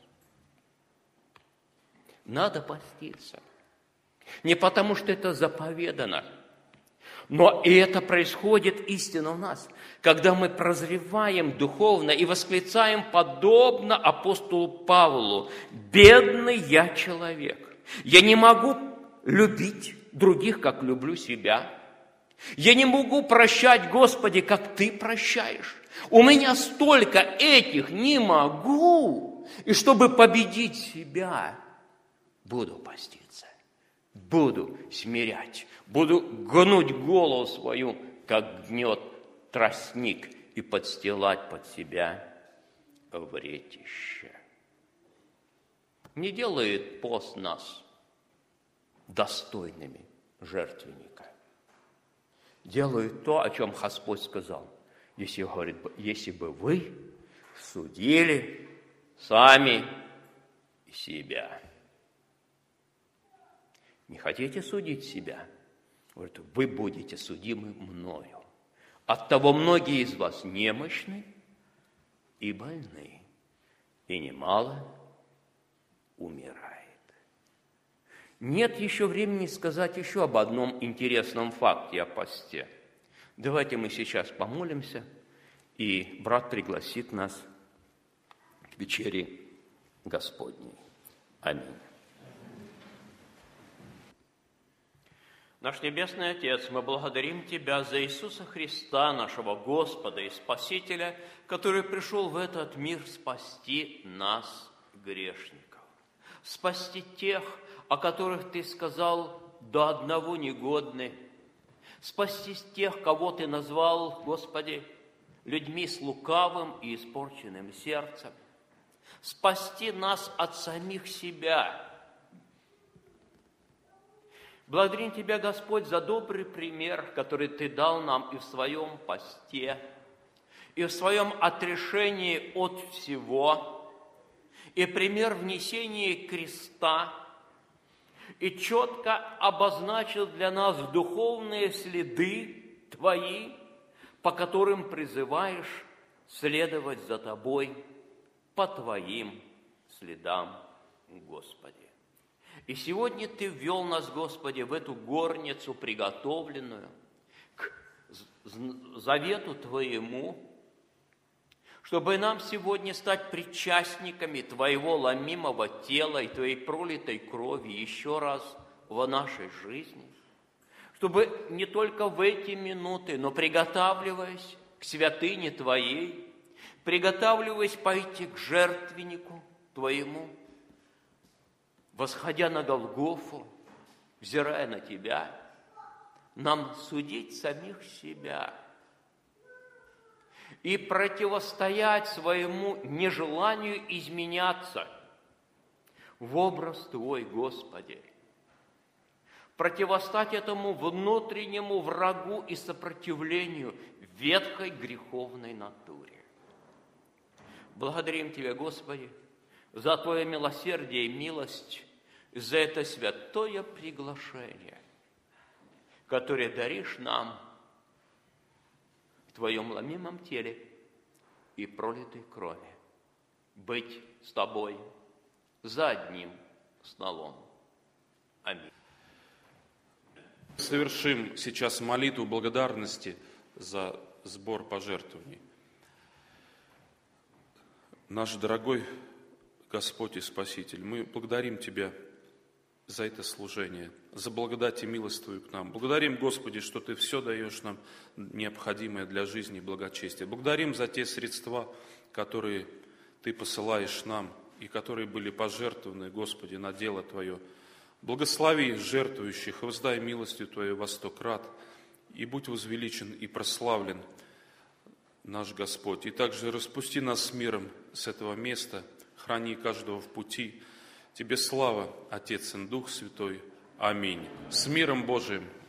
Надо поститься. Не потому, что это заповедано, но и это происходит истинно в нас, когда мы прозреваем духовно и восклицаем подобно апостолу Павлу, «Бедный я человек, я не могу любить других, как люблю себя, я не могу прощать, Господи, как Ты прощаешь. У меня столько этих не могу. И чтобы победить себя, буду поститься, буду смирять, буду гнуть голову свою, как гнет тростник, и подстилать под себя вретище. Не делает пост нас достойными жертвенниками делают то, о чем Господь сказал. Если, говорит, если бы вы судили сами себя. Не хотите судить себя? Говорит, вы будете судимы мною. Оттого многие из вас немощны и больны, и немало умирает. Нет еще времени сказать еще об одном интересном факте о посте. Давайте мы сейчас помолимся, и брат пригласит нас к вечере Господней. Аминь. Наш Небесный Отец, мы благодарим Тебя за Иисуса Христа, нашего Господа и Спасителя, который пришел в этот мир спасти нас, грешников, спасти тех, о которых Ты сказал, до одного негодны, спасти тех, кого Ты назвал, Господи, людьми с лукавым и испорченным сердцем, спасти нас от самих себя – Благодарим Тебя, Господь, за добрый пример, который Ты дал нам и в своем посте, и в своем отрешении от всего, и пример внесения креста, и четко обозначил для нас духовные следы Твои, по которым призываешь следовать за Тобой по Твоим следам, Господи. И сегодня Ты ввел нас, Господи, в эту горницу, приготовленную к завету Твоему, чтобы нам сегодня стать причастниками Твоего ломимого тела и Твоей пролитой крови еще раз в нашей жизни, чтобы не только в эти минуты, но приготавливаясь к святыне Твоей, приготавливаясь пойти к жертвеннику Твоему, восходя на Голгофу, взирая на Тебя, нам судить самих себя и противостоять своему нежеланию изменяться в образ Твой, Господи. Противостать этому внутреннему врагу и сопротивлению ветхой греховной натуре. Благодарим Тебя, Господи, за Твое милосердие и милость, за это святое приглашение, которое даришь нам Твоем ломимом теле и пролитой крови. Быть с Тобой за одним столом. Аминь. Совершим сейчас молитву благодарности за сбор пожертвований. Наш дорогой Господь и Спаситель, мы благодарим Тебя за это служение, за благодать и милость Твою к нам. Благодарим, Господи, что Ты все даешь нам необходимое для жизни и благочестия. Благодарим за те средства, которые Ты посылаешь нам и которые были пожертвованы, Господи, на дело Твое. Благослови жертвующих, воздай милостью Твою во сто крат, и будь возвеличен и прославлен наш Господь. И также распусти нас с миром с этого места, храни каждого в пути, Тебе слава, Отец и Дух Святой. Аминь. С миром Божиим.